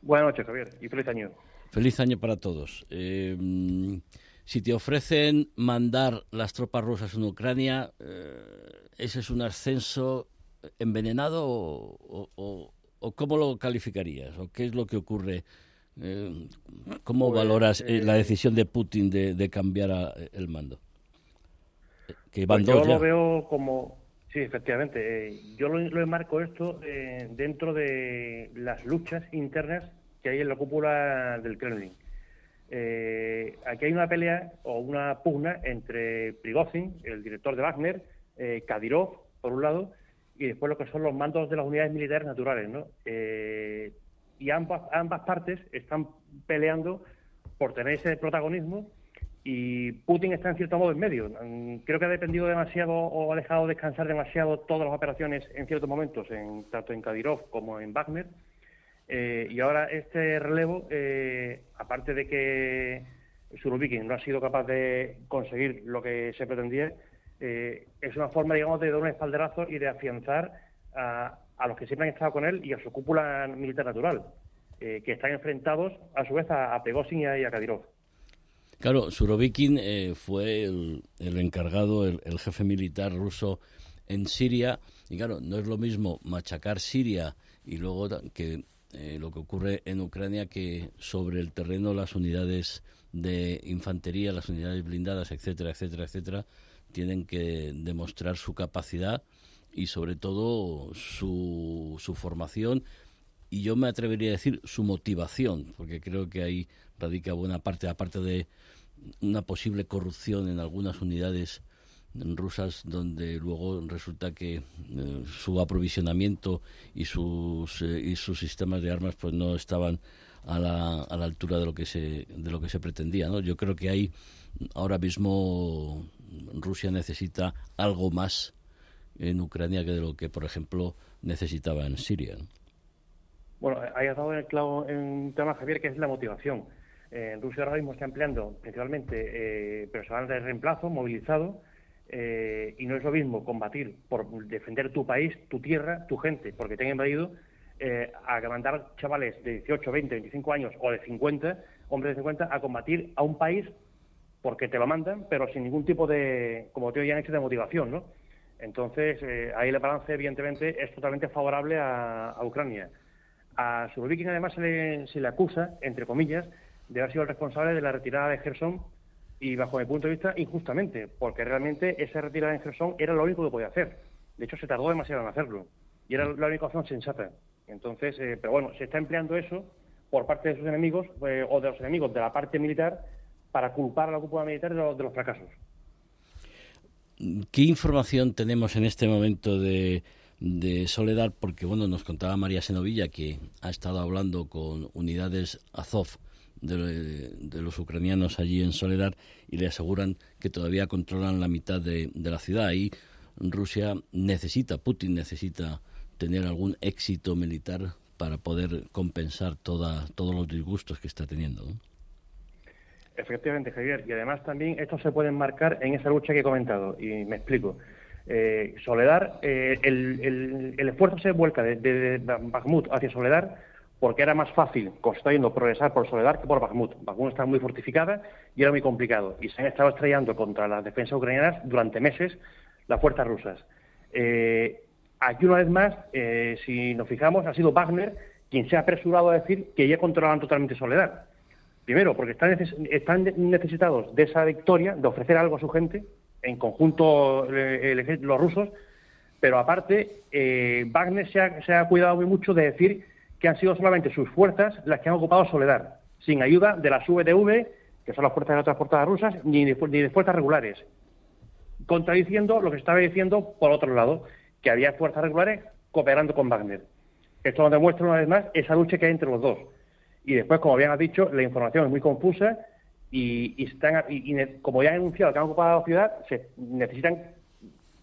Buenas noches, Javier, y feliz año. Feliz año para todos. Eh, si te ofrecen mandar las tropas rusas en Ucrania, eh, ¿ese es un ascenso envenenado o, cómo lo calificarías? ¿O qué es lo que ocurre? Eh, ¿Cómo pues, valoras eh, la decisión de Putin de, cambiar el mando? Que pues yo lo veo como, sí, efectivamente. yo lo, lo, enmarco esto dentro de las luchas internas que hay en la cúpula del Kremlin. Eh, aquí hay una pelea o una pugna entre Prigozhin, el director de Wagner, eh, Kadyrov, por un lado, y después lo que son los mandos de las unidades militares naturales, ¿no? Eh, y ambas, ambas partes están peleando por tener ese protagonismo y Putin está en cierto modo en medio. Mm, creo que ha dependido demasiado o ha dejado descansar demasiado todas las operaciones en ciertos momentos, en, tanto en Kadyrov como en Wagner eh, y ahora este relevo, eh, aparte de que Surovikin no ha sido capaz de conseguir lo que se pretendía, eh, es una forma, digamos, de dar un espalderazo y de afianzar a, los que siempre han estado con él y a su cúpula militar natural, que están enfrentados a su vez a, a Pegosin y a, Kadyrov. Claro, Surovikin fue el, encargado, el, el, jefe militar ruso en Siria, y claro, no es lo mismo machacar Siria y luego que eh, lo que ocurre en Ucrania que sobre el terreno las unidades de infantería, las unidades blindadas, etcétera, etcétera, etcétera, tienen que demostrar su capacidad y sobre todo su, su formación y yo me atrevería a decir su motivación, porque creo que ahí radica buena parte, aparte de una posible corrupción en algunas unidades rusas donde luego resulta que eh, su aprovisionamiento y sus eh, y sus sistemas de armas pues no estaban a la, a la altura de lo que se de lo que se pretendía ¿no? yo creo que ahí ahora mismo Rusia necesita algo más en Ucrania que de lo que por ejemplo necesitaba en Siria bueno ahí dado el clavo en un tema Javier que es la motivación. En Rusia ahora mismo está empleando principalmente eh, personal de reemplazo movilizado eh, y no es lo mismo combatir por defender tu país, tu tierra, tu gente, porque te han invadido, eh, a mandar chavales de 18, 20, 25 años o de 50, hombres de 50, a combatir a un país porque te lo mandan, pero sin ningún tipo de, como te hecho, de motivación, ¿no? Entonces, eh, ahí el balance, evidentemente, es totalmente favorable a, Ucrania. A Surovikin, además, se le, se le acusa, entre comillas, de haber sido el responsable de la retirada de Gerson y bajo mi punto de vista injustamente, porque realmente esa retirada en Gerson era lo único que podía hacer. De hecho, se tardó demasiado en hacerlo y era la única opción sensata. Entonces, eh, pero bueno, se está empleando eso por parte de sus enemigos eh, o de los enemigos de la parte militar para culpar a la cúpula militar de los, de fracasos. ¿Qué información tenemos en este momento de, de Soledad? Porque, bueno, nos contaba María Senovilla que ha estado hablando con unidades Azov de, los ucranianos allí en Soledad y le aseguran que todavía controlan la mitad de, la ciudad. Ahí Rusia necesita, Putin necesita tener algún éxito militar para poder compensar toda, todos los disgustos que está teniendo. Efectivamente, Javier. Y además también esto se puede enmarcar en esa lucha que he comentado. Y me explico. Eh, Soledad, eh, el, el, esfuerzo se vuelca desde de, Bakhmut hacia Soledad porque era más fácil construyendo progresar por Soledad que por Bakhmut. Bakhmut está muy fortificada y era muy complicado. Y se han estado estrellando contra las defensas ucranianas durante meses las fuerzas rusas. Eh, aquí, una vez más, eh, si nos fijamos, ha sido Wagner quien se ha apresurado a decir que ya controlan totalmente Soledad. Primero, porque están, necesitados de esa victoria, de ofrecer algo a su gente, en conjunto eh, los rusos, Pero aparte, eh, Wagner se ha, cuidado muy mucho de decir que han sido solamente sus fuerzas las que han ocupado Soledad, sin ayuda de las VDV, que son las fuerzas de transportadas rusas, ni de, ni de fuerzas regulares. Contradiciendo lo que estaba diciendo por otro lado, que había fuerzas regulares cooperando con Wagner. Esto nos demuestra una vez más esa lucha que hay entre los dos. Y después, como bien has dicho, la información es muy confusa y, están, y, como ya han anunciado que han ocupado la ciudad, se necesitan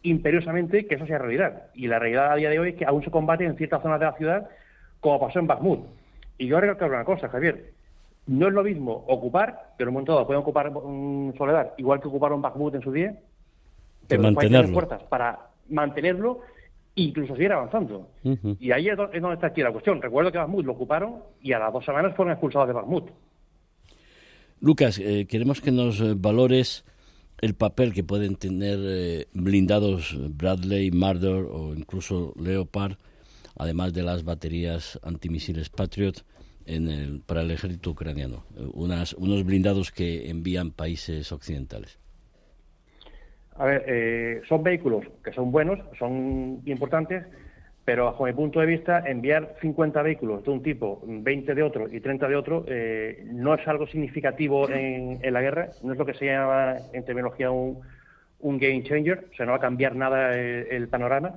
imperiosamente que eso sea realidad. Y la realidad a día de hoy es que aún se combate en ciertas zonas de la ciudad, como pasó en Bakhmut. Y yo que una cosa, Javier. No es lo mismo ocupar, que en un momento dado pueden ocupar un Soledad, igual que ocuparon Bakhmut en su día, pero mantenerlo. fuerzas para mantenerlo incluso seguir avanzando. Y ahí es donde está aquí la cuestión. Recuerdo que Bakhmut lo ocuparon y a las dos semanas fueron expulsados de Bakhmut. Lucas, eh, queremos que nos eh, valores el papel que pueden tener eh, blindados Bradley, Marder o incluso Leopard, además de las baterías antimisiles Patriot en el, para el ejército ucraniano. unas, unos blindados que envían países occidentales. A ver, eh, son vehículos que son buenos, son importantes, pero bajo mi punto de vista, enviar 50 vehículos de un tipo, 20 de otro y 30 de otro, eh, no es algo significativo en, la guerra, no es lo que se llama en terminología un, game changer, o sea, no va a cambiar nada el, panorama,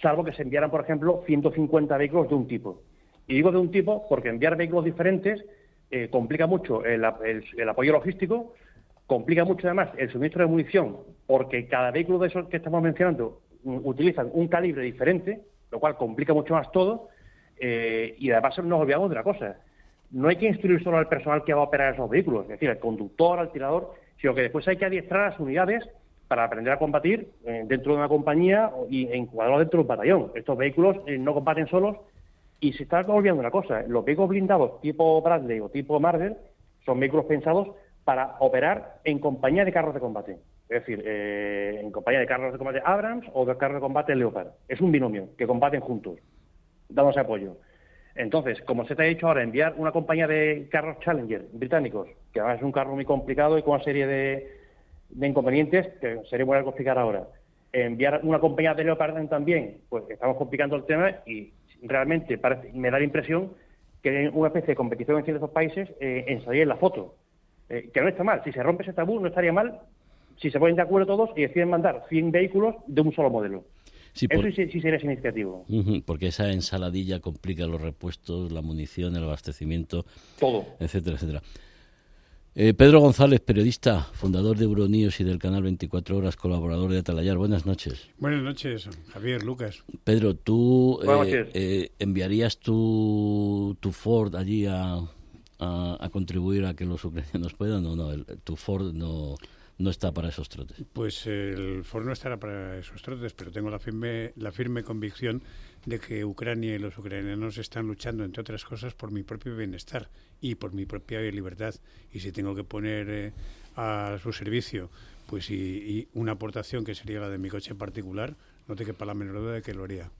salvo que se enviaran, por ejemplo, 150 vehículos de un tipo. Y digo de un tipo porque enviar vehículos diferentes eh, complica mucho el apoyo logístico, Complica mucho además el suministro de munición, porque cada vehículo de esos que estamos mencionando utilizan un calibre diferente, lo cual complica mucho más todo. Eh, y además nos olvidamos de una cosa. No hay que instruir solo al personal que va a operar esos vehículos, es decir, al conductor, al tirador, sino que después hay que adiestrar a las unidades para aprender a combatir eh, dentro de una compañía y encuadrarlos dentro de un batallón. Estos vehículos eh, no combaten solos y se está olvidando una cosa. Los vehículos blindados tipo Bradley o tipo Marder son vehículos pensados para operar en compañía de carros de combate. Es decir, eh, en compañía de carros de combate Abrams o de carros de combate Leopard. Es un binomio que combaten juntos, dándose apoyo. Entonces, como se te ha dicho ahora, enviar una compañía de carros Challenger británicos, que además es un carro muy complicado y con una serie de, inconvenientes, que sería bueno explicar ahora. Enviar una compañía de Leopard también, pues estamos complicando el tema y realmente me da la impresión que en una especie de competición entre esos países eh, en la foto. Eh, que no está mal. Si se rompe ese tabú, no estaría mal si se ponen de acuerdo todos y deciden mandar 100 vehículos de un solo modelo. Eso sí, sí, sería significativo. porque esa ensaladilla complica los repuestos, la munición, el abastecimiento, todo, etcétera, etcétera. Eh, Pedro González, periodista, fundador de Euronews y del canal 24 Horas, colaborador de Atalayar. Buenas noches. Buenas noches, Javier, Lucas. Pedro, ¿tú eh, enviarías tu, tu Ford allí a, a, contribuir a que los ucranianos puedan o no? El, tu Ford no, no está para esos trotes. Pues el Ford no estará para esos trotes, pero tengo la firme, la firme convicción de que Ucrania y los ucranianos están luchando, entre otras cosas, por mi propio bienestar y por mi propia libertad. Y si tengo que poner eh, a su servicio pues y, una aportación que sería la de mi coche particular, no te quepa la menor duda de que lo haría.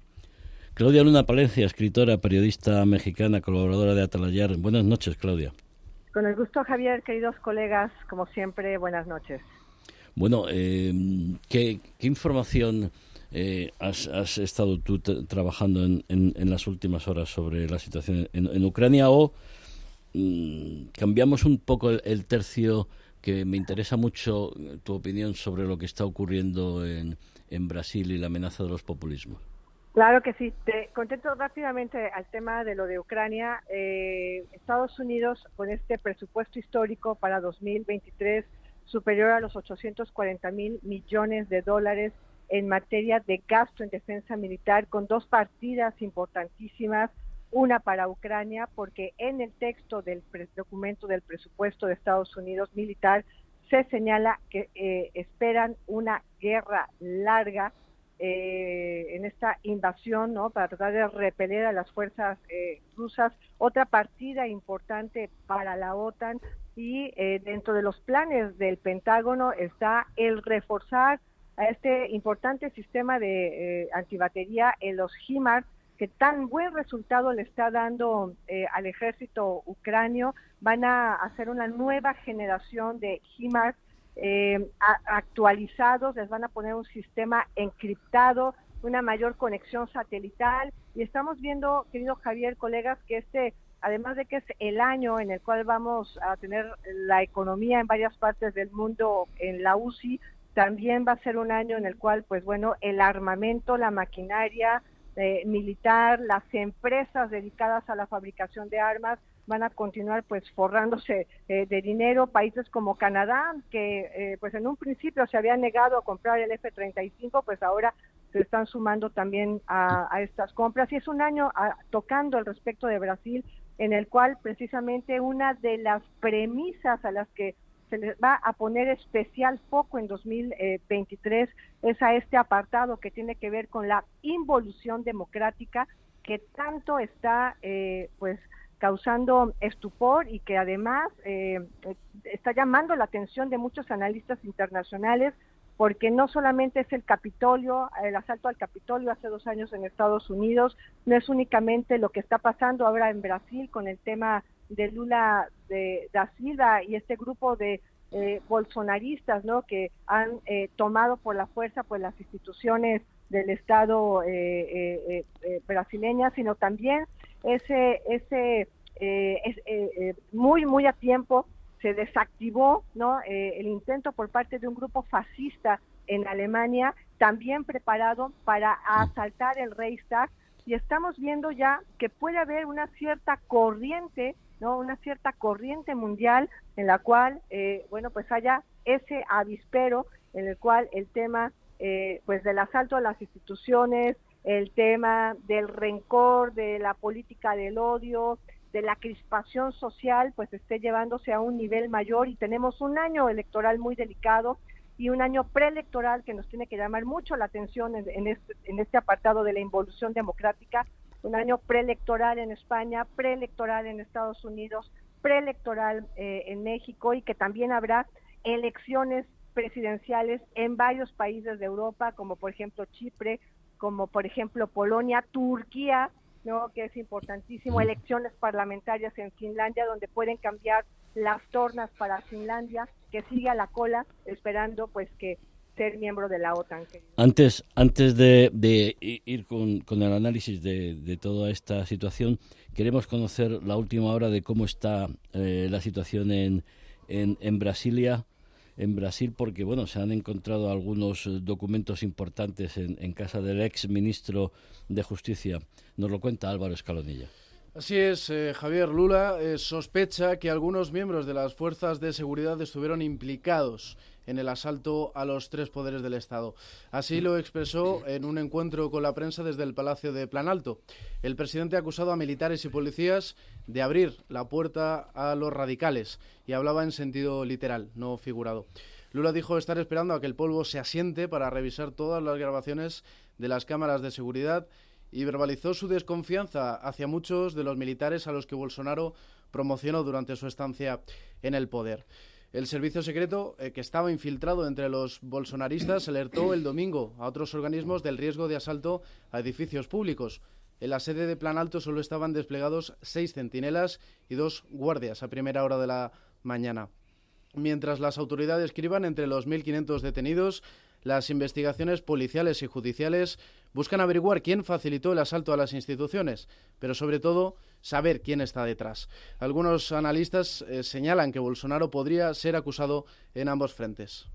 Claudia Luna Palencia, escritora, periodista mexicana, colaboradora de Atalayar. Buenas noches, Claudia. Con el gusto, Javier, queridos colegas, como siempre, buenas noches. Bueno, eh, ¿qué, información eh, has, estado tú trabajando en, las últimas horas sobre la situación en, Ucrania o mm, cambiamos un poco el, tercio que me interesa mucho tu opinión sobre lo que está ocurriendo en Brasil y la amenaza de los populismos? Claro que sí. Te contesto rápidamente al tema de lo de Ucrania. Eh, Estados Unidos, con este presupuesto histórico para 2023 superior a los 840 mil millones de dólares en materia de gasto en defensa militar, con dos partidas importantísimas, una para Ucrania, porque en el texto del documento del presupuesto de Estados Unidos militar se señala que eh, esperan una guerra larga eh, en esta invasión, ¿no? Para tratar de repeler a las fuerzas eh, rusas. Otra partida importante para la OTAN y eh, dentro de los planes del Pentágono está el reforzar a este importante sistema de antibatería en los HIMARS que tan buen resultado le está dando al ejército ucranio. Van a hacer una nueva generación de HIMARS eh, actualizados, les van a poner un sistema encriptado una mayor conexión satelital. Y estamos viendo, querido Javier, colegas, que este, además de que es el año en el cual vamos a tener la economía en varias partes del mundo en la UCI, también va a ser un año en el cual, pues bueno, el armamento, la maquinaria eh, militar, las empresas dedicadas a la fabricación de armas van a continuar pues forrándose eh, de dinero. Países como Canadá, que eh, pues en un principio se había negado a comprar el F-35, pues ahora se están sumando también a, estas compras. Y es un año ah, tocando el respecto de Brasil, en el cual precisamente una de las premisas a las que se les va a poner especial foco en 2023 es a este apartado que tiene que ver con la involución democrática que tanto está eh, pues causando estupor y que además eh, está llamando la atención de muchos analistas internacionales porque no solamente es el Capitolio, el asalto al Capitolio hace dos años en Estados Unidos, no es únicamente lo que está pasando ahora en Brasil con el tema de Lula de, da Silva y este grupo de eh, bolsonaristas ¿no? que han eh, tomado por la fuerza pues las instituciones del Estado eh, brasileña, sino también ese, ese muy, muy a tiempo se desactivó ¿no? Eh, el intento por parte de un grupo fascista en Alemania, también preparado para asaltar el Reichstag, y estamos viendo ya que puede haber una cierta corriente, ¿no? una cierta corriente mundial en la cual, eh, bueno, pues haya ese avispero en el cual el tema eh, pues del asalto a las instituciones, el tema del rencor, de la política del odio, de la crispación social pues esté llevándose a un nivel mayor. Y tenemos un año electoral muy delicado y un año preelectoral que nos tiene que llamar mucho la atención en, este, este apartado de la involución democrática, un año preelectoral en España, preelectoral en Estados Unidos, preelectoral eh, en México y que también habrá elecciones presidenciales en varios países de Europa, como por ejemplo Chipre, como por ejemplo Polonia, Turquía, ¿no? que es importantísimo, elecciones parlamentarias en Finlandia donde pueden cambiar las tornas para Finlandia, que sigue a la cola esperando pues que ser miembro de la OTAN. Antes, antes de, ir con, el análisis de, toda esta situación, queremos conocer la última hora de cómo está eh, la situación en, en, en Brasilia en Brasil porque bueno se han encontrado algunos eh, documentos importantes en, casa del ex ministro de Justicia. Nos lo cuenta Álvaro Escalonilla. Así es, eh, Javier Lula eh, sospecha que algunos miembros de las fuerzas de seguridad estuvieron implicados en el asalto a los tres poderes del Estado. Así lo expresó en un encuentro con la prensa desde el Palacio de Planalto. El presidente ha acusado a militares y policías de abrir la puerta a los radicales y hablaba en sentido literal, no figurado. Lula dijo estar esperando a que el polvo se asiente para revisar todas las grabaciones de las cámaras de seguridad y verbalizó su desconfianza hacia muchos de los militares a los que Bolsonaro promocionó durante su estancia en el poder. El servicio secreto, eh, que estaba infiltrado entre los bolsonaristas, alertó el domingo a otros organismos del riesgo de asalto a edificios públicos. En la sede de Plan Alto solo estaban desplegados seis centinelas y dos guardias a primera hora de la mañana. Mientras las autoridades escriban entre los 1.500 detenidos, las investigaciones policiales y judiciales buscan averiguar quién facilitó el asalto a las instituciones, pero sobre todo saber quién está detrás. Algunos analistas eh, señalan que Bolsonaro podría ser acusado en ambos frentes.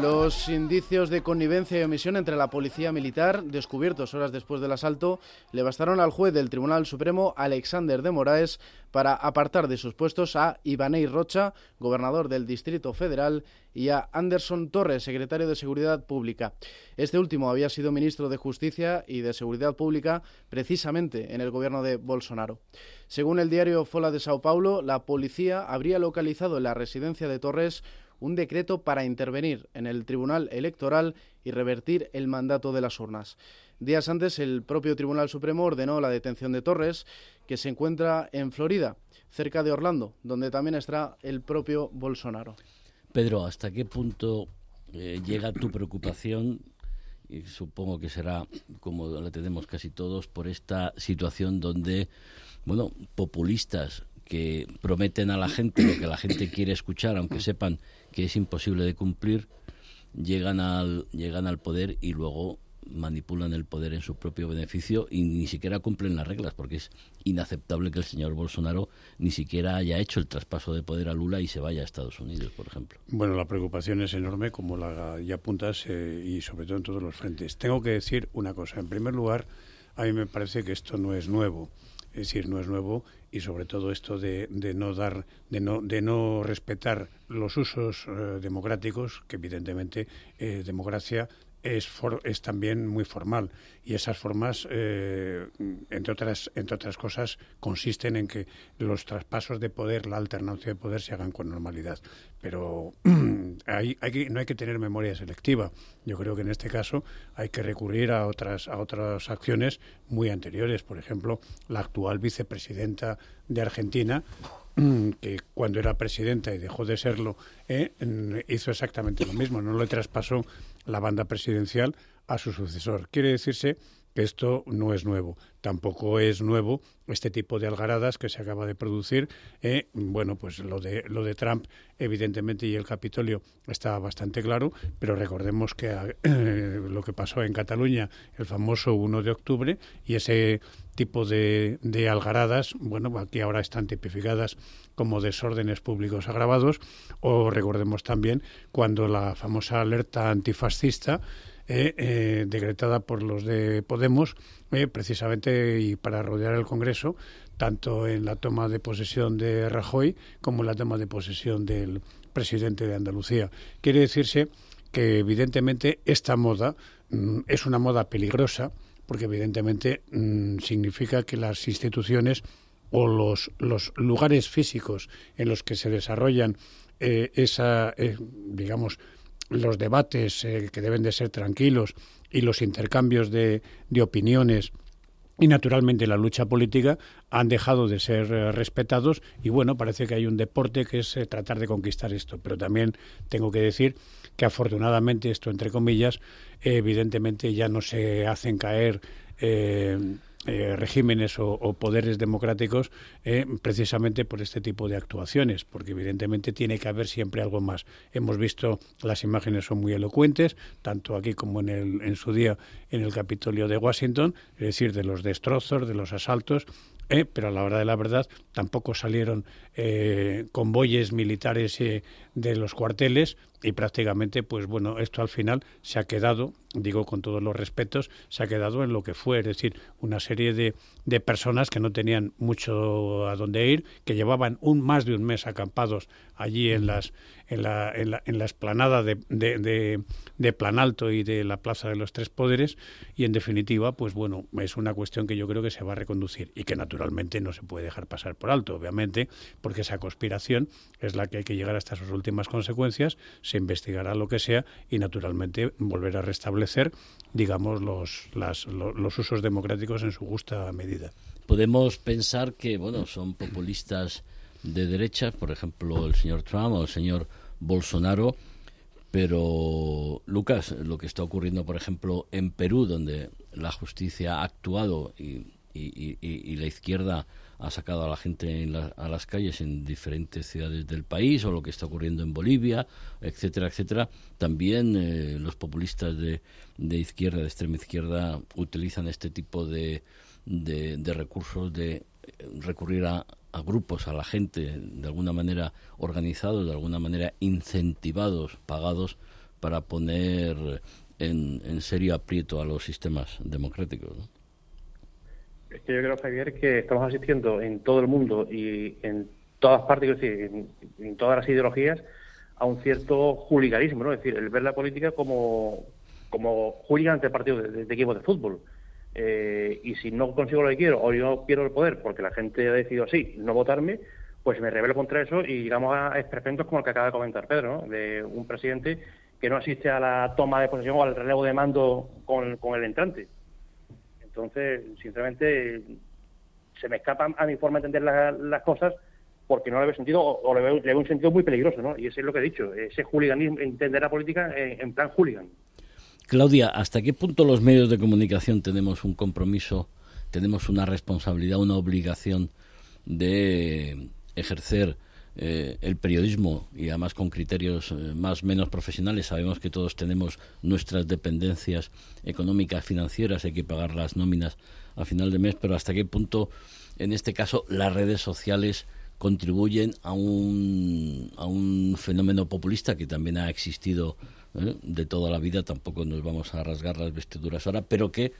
Los indicios de connivencia y omisión entre la policía militar, descubiertos horas después del asalto, le bastaron al juez del Tribunal Supremo, Alexander de Moraes, para apartar de sus puestos a Ibanei Rocha, gobernador del Distrito Federal, y a Anderson Torres, secretario de Seguridad Pública. Este último había sido ministro de Justicia y de Seguridad Pública precisamente en el gobierno de Bolsonaro. Según el diario Fola de Sao Paulo, la policía habría localizado en la residencia de Torres un decreto para intervenir en el Tribunal Electoral y revertir el mandato de las urnas. Días antes, el propio Tribunal Supremo ordenó la detención de Torres, que se encuentra en Florida, cerca de Orlando, donde también está el propio Bolsonaro. Pedro, ¿hasta qué punto eh, llega tu preocupación? Y supongo que será, como la tenemos casi todos, por esta situación donde, bueno, populistas que prometen a la gente lo que la gente quiere escuchar, aunque sepan que es imposible de cumplir, llegan al, llegan al poder y luego manipulan el poder en su propio beneficio y ni siquiera cumplen las reglas, porque es inaceptable que el señor Bolsonaro ni siquiera haya hecho el traspaso de poder a Lula y se vaya a Estados Unidos, por ejemplo. Bueno, la preocupación es enorme, como la ya apuntas, eh, y sobre todo en todos los frentes. Tengo que decir una cosa. En primer lugar, a mí me parece que esto no es nuevo. Es decir, no es nuevo y sobre todo esto de, de no dar, de no, de no respetar los usos eh, democráticos, que evidentemente eh, democracia es, es también muy formal y esas formas, eh, entre, otras, entre otras cosas, consisten en que los traspasos de poder, la alternancia de poder se hagan con normalidad. Pero hay, hay que, no hay que tener memoria selectiva. Yo creo que en este caso hay que recurrir a otras, a otras acciones muy anteriores. Por ejemplo, la actual vicepresidenta de Argentina que cuando era presidenta y dejó de serlo, eh, hizo exactamente lo mismo, no le traspasó la banda presidencial a su sucesor. Quiere decirse que esto no es nuevo. Tampoco es nuevo este tipo de algaradas que se acaba de producir. Eh, bueno, pues lo de, lo de Trump, evidentemente, y el Capitolio está bastante claro, pero recordemos que eh, lo que pasó en Cataluña el famoso 1 de octubre y ese tipo de, de algaradas, bueno, aquí ahora están tipificadas como desórdenes públicos agravados, o recordemos también cuando la famosa alerta antifascista eh, eh, decretada por los de Podemos, eh, precisamente y para rodear el Congreso, tanto en la toma de posesión de Rajoy como en la toma de posesión del presidente de Andalucía. Quiere decirse que evidentemente esta moda mm, es una moda peligrosa, porque evidentemente mm, significa que las instituciones o los, los lugares físicos en los que se desarrollan esa, digamos, los debates eh, que deben de ser tranquilos y los intercambios de, de opiniones. Y naturalmente la lucha política han dejado de ser eh, respetados y bueno, parece que hay un deporte que es eh, tratar de conquistar esto, pero también tengo que decir que afortunadamente esto entre comillas evidentemente ya no se hacen caer eh, regímenes o, poderes democráticos eh, precisamente por este tipo de actuaciones, porque evidentemente tiene que haber siempre algo más. Hemos visto las imágenes son muy elocuentes, tanto aquí como en, el, en su día en el Capitolio de Washington, es decir, de los destrozos, de los asaltos, eh, pero a la hora de la verdad tampoco salieron eh, convoyes militares eh, de los cuarteles y prácticamente, pues bueno, esto al final se ha quedado, digo con todos los respetos, se ha quedado en lo que fue, es decir, una serie de, de personas que no tenían mucho a dónde ir, que llevaban un más de un mes acampados allí en las en la, en la, en la esplanada de, de, de, Planalto y de la Plaza de los Tres Poderes y en definitiva, pues bueno, es una cuestión que yo creo que se va a reconducir y que naturalmente no se puede dejar pasar por alto, obviamente, porque esa conspiración es la que hay que llegar hasta sus últimas consecuencias, se investigará lo que sea y naturalmente volver a restablecer, digamos, los, las, los usos democráticos en su justa medida. Podemos pensar que, bueno, son populistas de derecha, por ejemplo, el señor Trump o el señor Bolsonaro, pero Lucas, lo que está ocurriendo, por ejemplo, en Perú, donde la justicia ha actuado y, la izquierda ha sacado a la gente a las calles en diferentes ciudades del país, o lo que está ocurriendo en Bolivia, etcétera, etcétera, también eh, los populistas de, de, izquierda, de extrema izquierda, utilizan este tipo de, de recursos de recurrir a, a grupos, a la gente, de alguna manera organizados, de alguna manera incentivados, pagados, para poner en, serio aprieto a los sistemas democráticos. Es que yo creo, Javier, que estamos asistiendo en todo el mundo y en todas partes, es decir, en, todas las ideologías, a un cierto juliganismo, ¿no? Es decir, el ver la política como, como hooligan ante partidos de, de equipos de fútbol. Eh, y si no consigo lo que quiero o yo quiero el poder porque la gente ha decidido así, no votarme, pues me rebelo contra eso y llegamos a experimentos como el que acaba de comentar Pedro, de un presidente que no asiste a la toma de posesión o al relevo de mando con, el entrante. Entonces, sinceramente, se me escapa a mi forma de entender las cosas porque no le veo sentido o, le, veo, un sentido muy peligroso, ¿no? Y eso es lo que he dicho, ese hooliganismo, entender la política en plan hooligan. Claudia, ¿hasta qué punto los medios de comunicación tenemos un compromiso, tenemos una responsabilidad, una obligación de ejercer eh, el periodismo y además con criterios eh, más menos profesionales. Sabemos que todos tenemos nuestras dependencias económicas, financieras, hay que pagar las nóminas a final de mes, pero hasta qué punto, en este caso, las redes sociales contribuyen a un, a un fenómeno populista que también ha existido ¿eh? de toda la vida, tampoco nos vamos a rasgar las vestiduras ahora, pero que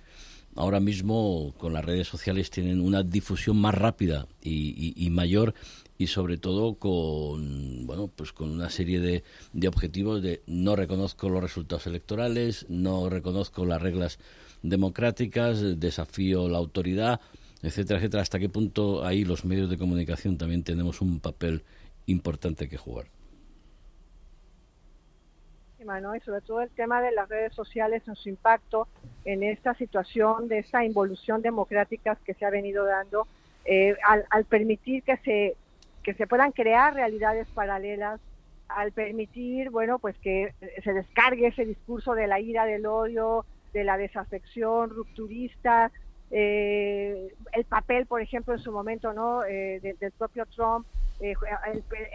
ahora mismo con las redes sociales tienen una difusión más rápida y mayor y sobre todo con bueno pues con una serie de, de objetivos de no reconozco los resultados electorales no reconozco las reglas democráticas desafío la autoridad etcétera etcétera. Hasta qué punto ahí los medios de comunicación también tenemos un papel importante que jugar. Y sobre todo el tema de las redes sociales en su impacto en esta situación de esa involución democrática que se ha venido dando eh, al, al, permitir que se que se puedan crear realidades paralelas al permitir, bueno, pues que se descargue ese discurso de la ira, del odio, de la desafección rupturista, eh, el papel, por ejemplo, en su momento, ¿no? Eh, del propio Trump, eh,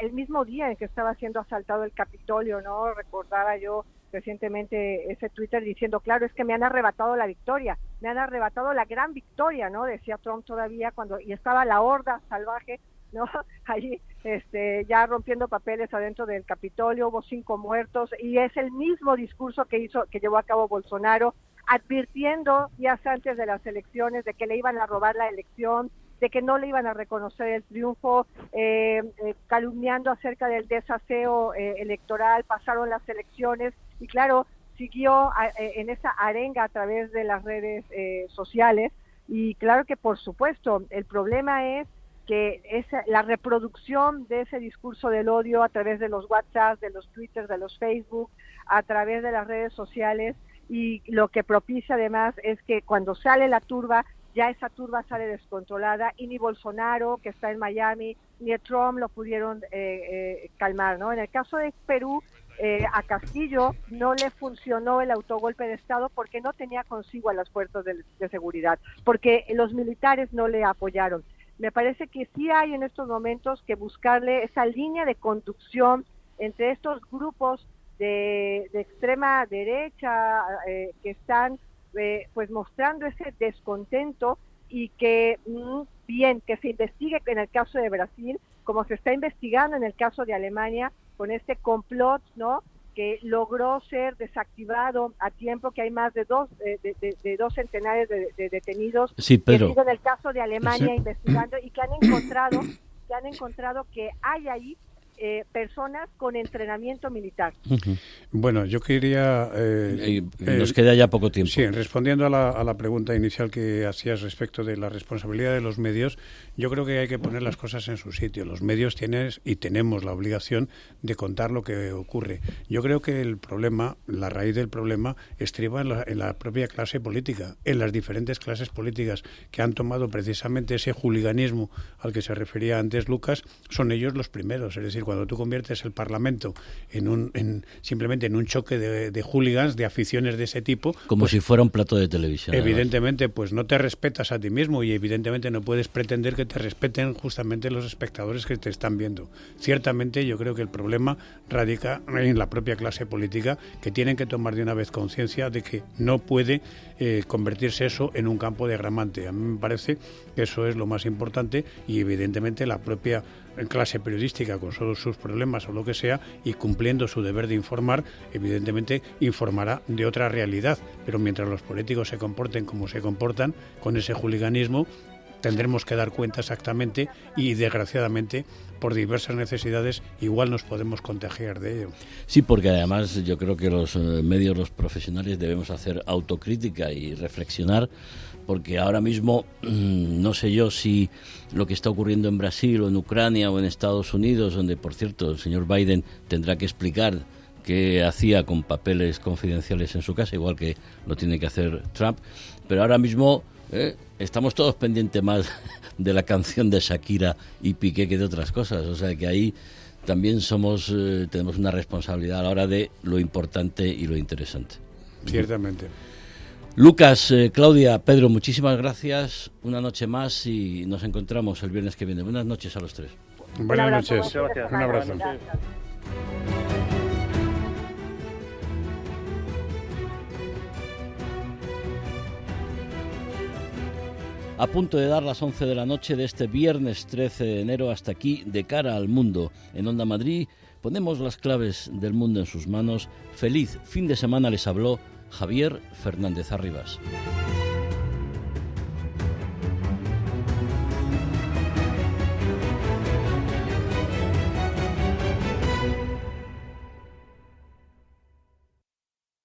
el, mismo día en que estaba siendo asaltado el Capitolio, ¿no? Recordaba yo recientemente ese Twitter diciendo, claro, es que me han arrebatado la victoria, me han arrebatado la gran victoria, ¿no? Decía Trump todavía cuando, y estaba la horda salvaje ¿no? Allí este, ya rompiendo papeles adentro del Capitolio, hubo cinco muertos y es el mismo discurso que hizo, que llevó a cabo Bolsonaro, advirtiendo días antes de las elecciones de que le iban a robar la elección, de que no le iban a reconocer el triunfo, eh, eh, calumniando acerca del desaseo eh, electoral, pasaron las elecciones y claro, siguió en esa arenga a través de las redes sociales y claro que por supuesto el problema es que esa, la reproducción de ese discurso del odio a través de los WhatsApp, de los Twitter, de los Facebook, a través de las redes sociales y lo que propicia además es que cuando sale la turba, ya esa turba sale descontrolada y ni Bolsonaro, que está en Miami, ni Trump lo pudieron eh, eh, calmar, ¿no? En el caso de Perú, eh, a Castillo no le funcionó el autogolpe de Estado porque no tenía consigo a las fuerzas de seguridad, porque los militares no le apoyaron me parece que sí hay en estos momentos que buscarle esa línea de conducción entre estos grupos de, extrema derecha eh, que están eh, pues mostrando ese descontento y que mm, bien que se investigue en el caso de Brasil como se está investigando en el caso de Alemania con este complot no que logró ser desactivado a tiempo, que hay más de dos, de, dos centenares de, detenidos sí, pero... que en el caso de Alemania investigando y que han encontrado que han encontrado que hay ahí eh, personas con entrenamiento militar. Bueno, yo quería... Eh, nos queda ya poco tiempo. Sí, respondiendo a la, a la, pregunta inicial que hacías respecto de la responsabilidad de los medios, yo creo que hay que poner las cosas en su sitio. Los medios tienen y tenemos la obligación de contar lo que ocurre. Yo creo que el problema, la raíz del problema, estriba en la, en la propia clase política, en las diferentes clases políticas que han tomado precisamente ese juliganismo al que se refería antes Lucas, son ellos los primeros. Es decir, cuando tú conviertes el Parlamento en un en, simplemente en un choque de, de hooligans, de aficiones de ese tipo. Como pues si fuera un plato de televisión. Evidentemente, pues no te respetas a ti mismo y evidentemente no puedes pretender que te respeten justamente los espectadores que te están viendo. Ciertamente yo creo que el problema radica en la propia clase política que tienen que tomar de una vez conciencia de que no puede eh, convertirse eso en un campo de gramante. A mí me parece que eso es lo más importante y evidentemente la propia clase periodística con todos sus problemas o lo que sea y cumpliendo su deber de informar, evidentemente informará de otra realidad. Pero mientras los políticos se comporten como se comportan, con ese juliganismo, tendremos que dar cuenta exactamente y desgraciadamente por diversas necesidades igual nos podemos contagiar de ello. Sí, porque además yo creo que los eh, medios, los profesionales debemos hacer autocrítica y reflexionar porque ahora mismo mm, no sé yo si lo que está ocurriendo en Brasil o en Ucrania o en Estados Unidos, donde por cierto el señor Biden tendrá que explicar qué hacía con papeles confidenciales en su casa, igual que lo tiene que hacer Trump, pero ahora mismo eh, estamos todos pendientes más de la canción de Shakira y Piqué que de otras cosas, o sea que ahí también somos eh, tenemos una responsabilidad a la hora de lo importante y lo interesante. Ciertamente. Lucas, eh, Claudia, Pedro, muchísimas gracias. Una noche más y nos encontramos el viernes que viene. Buenas noches a los tres. Buenas noches. Un abrazo. A punto de dar las 11 de la noche de este viernes 13 de enero hasta aquí, de cara al mundo. En Onda Madrid ponemos las claves del mundo en sus manos. Feliz fin de semana les habló Javier Fernández Arribas.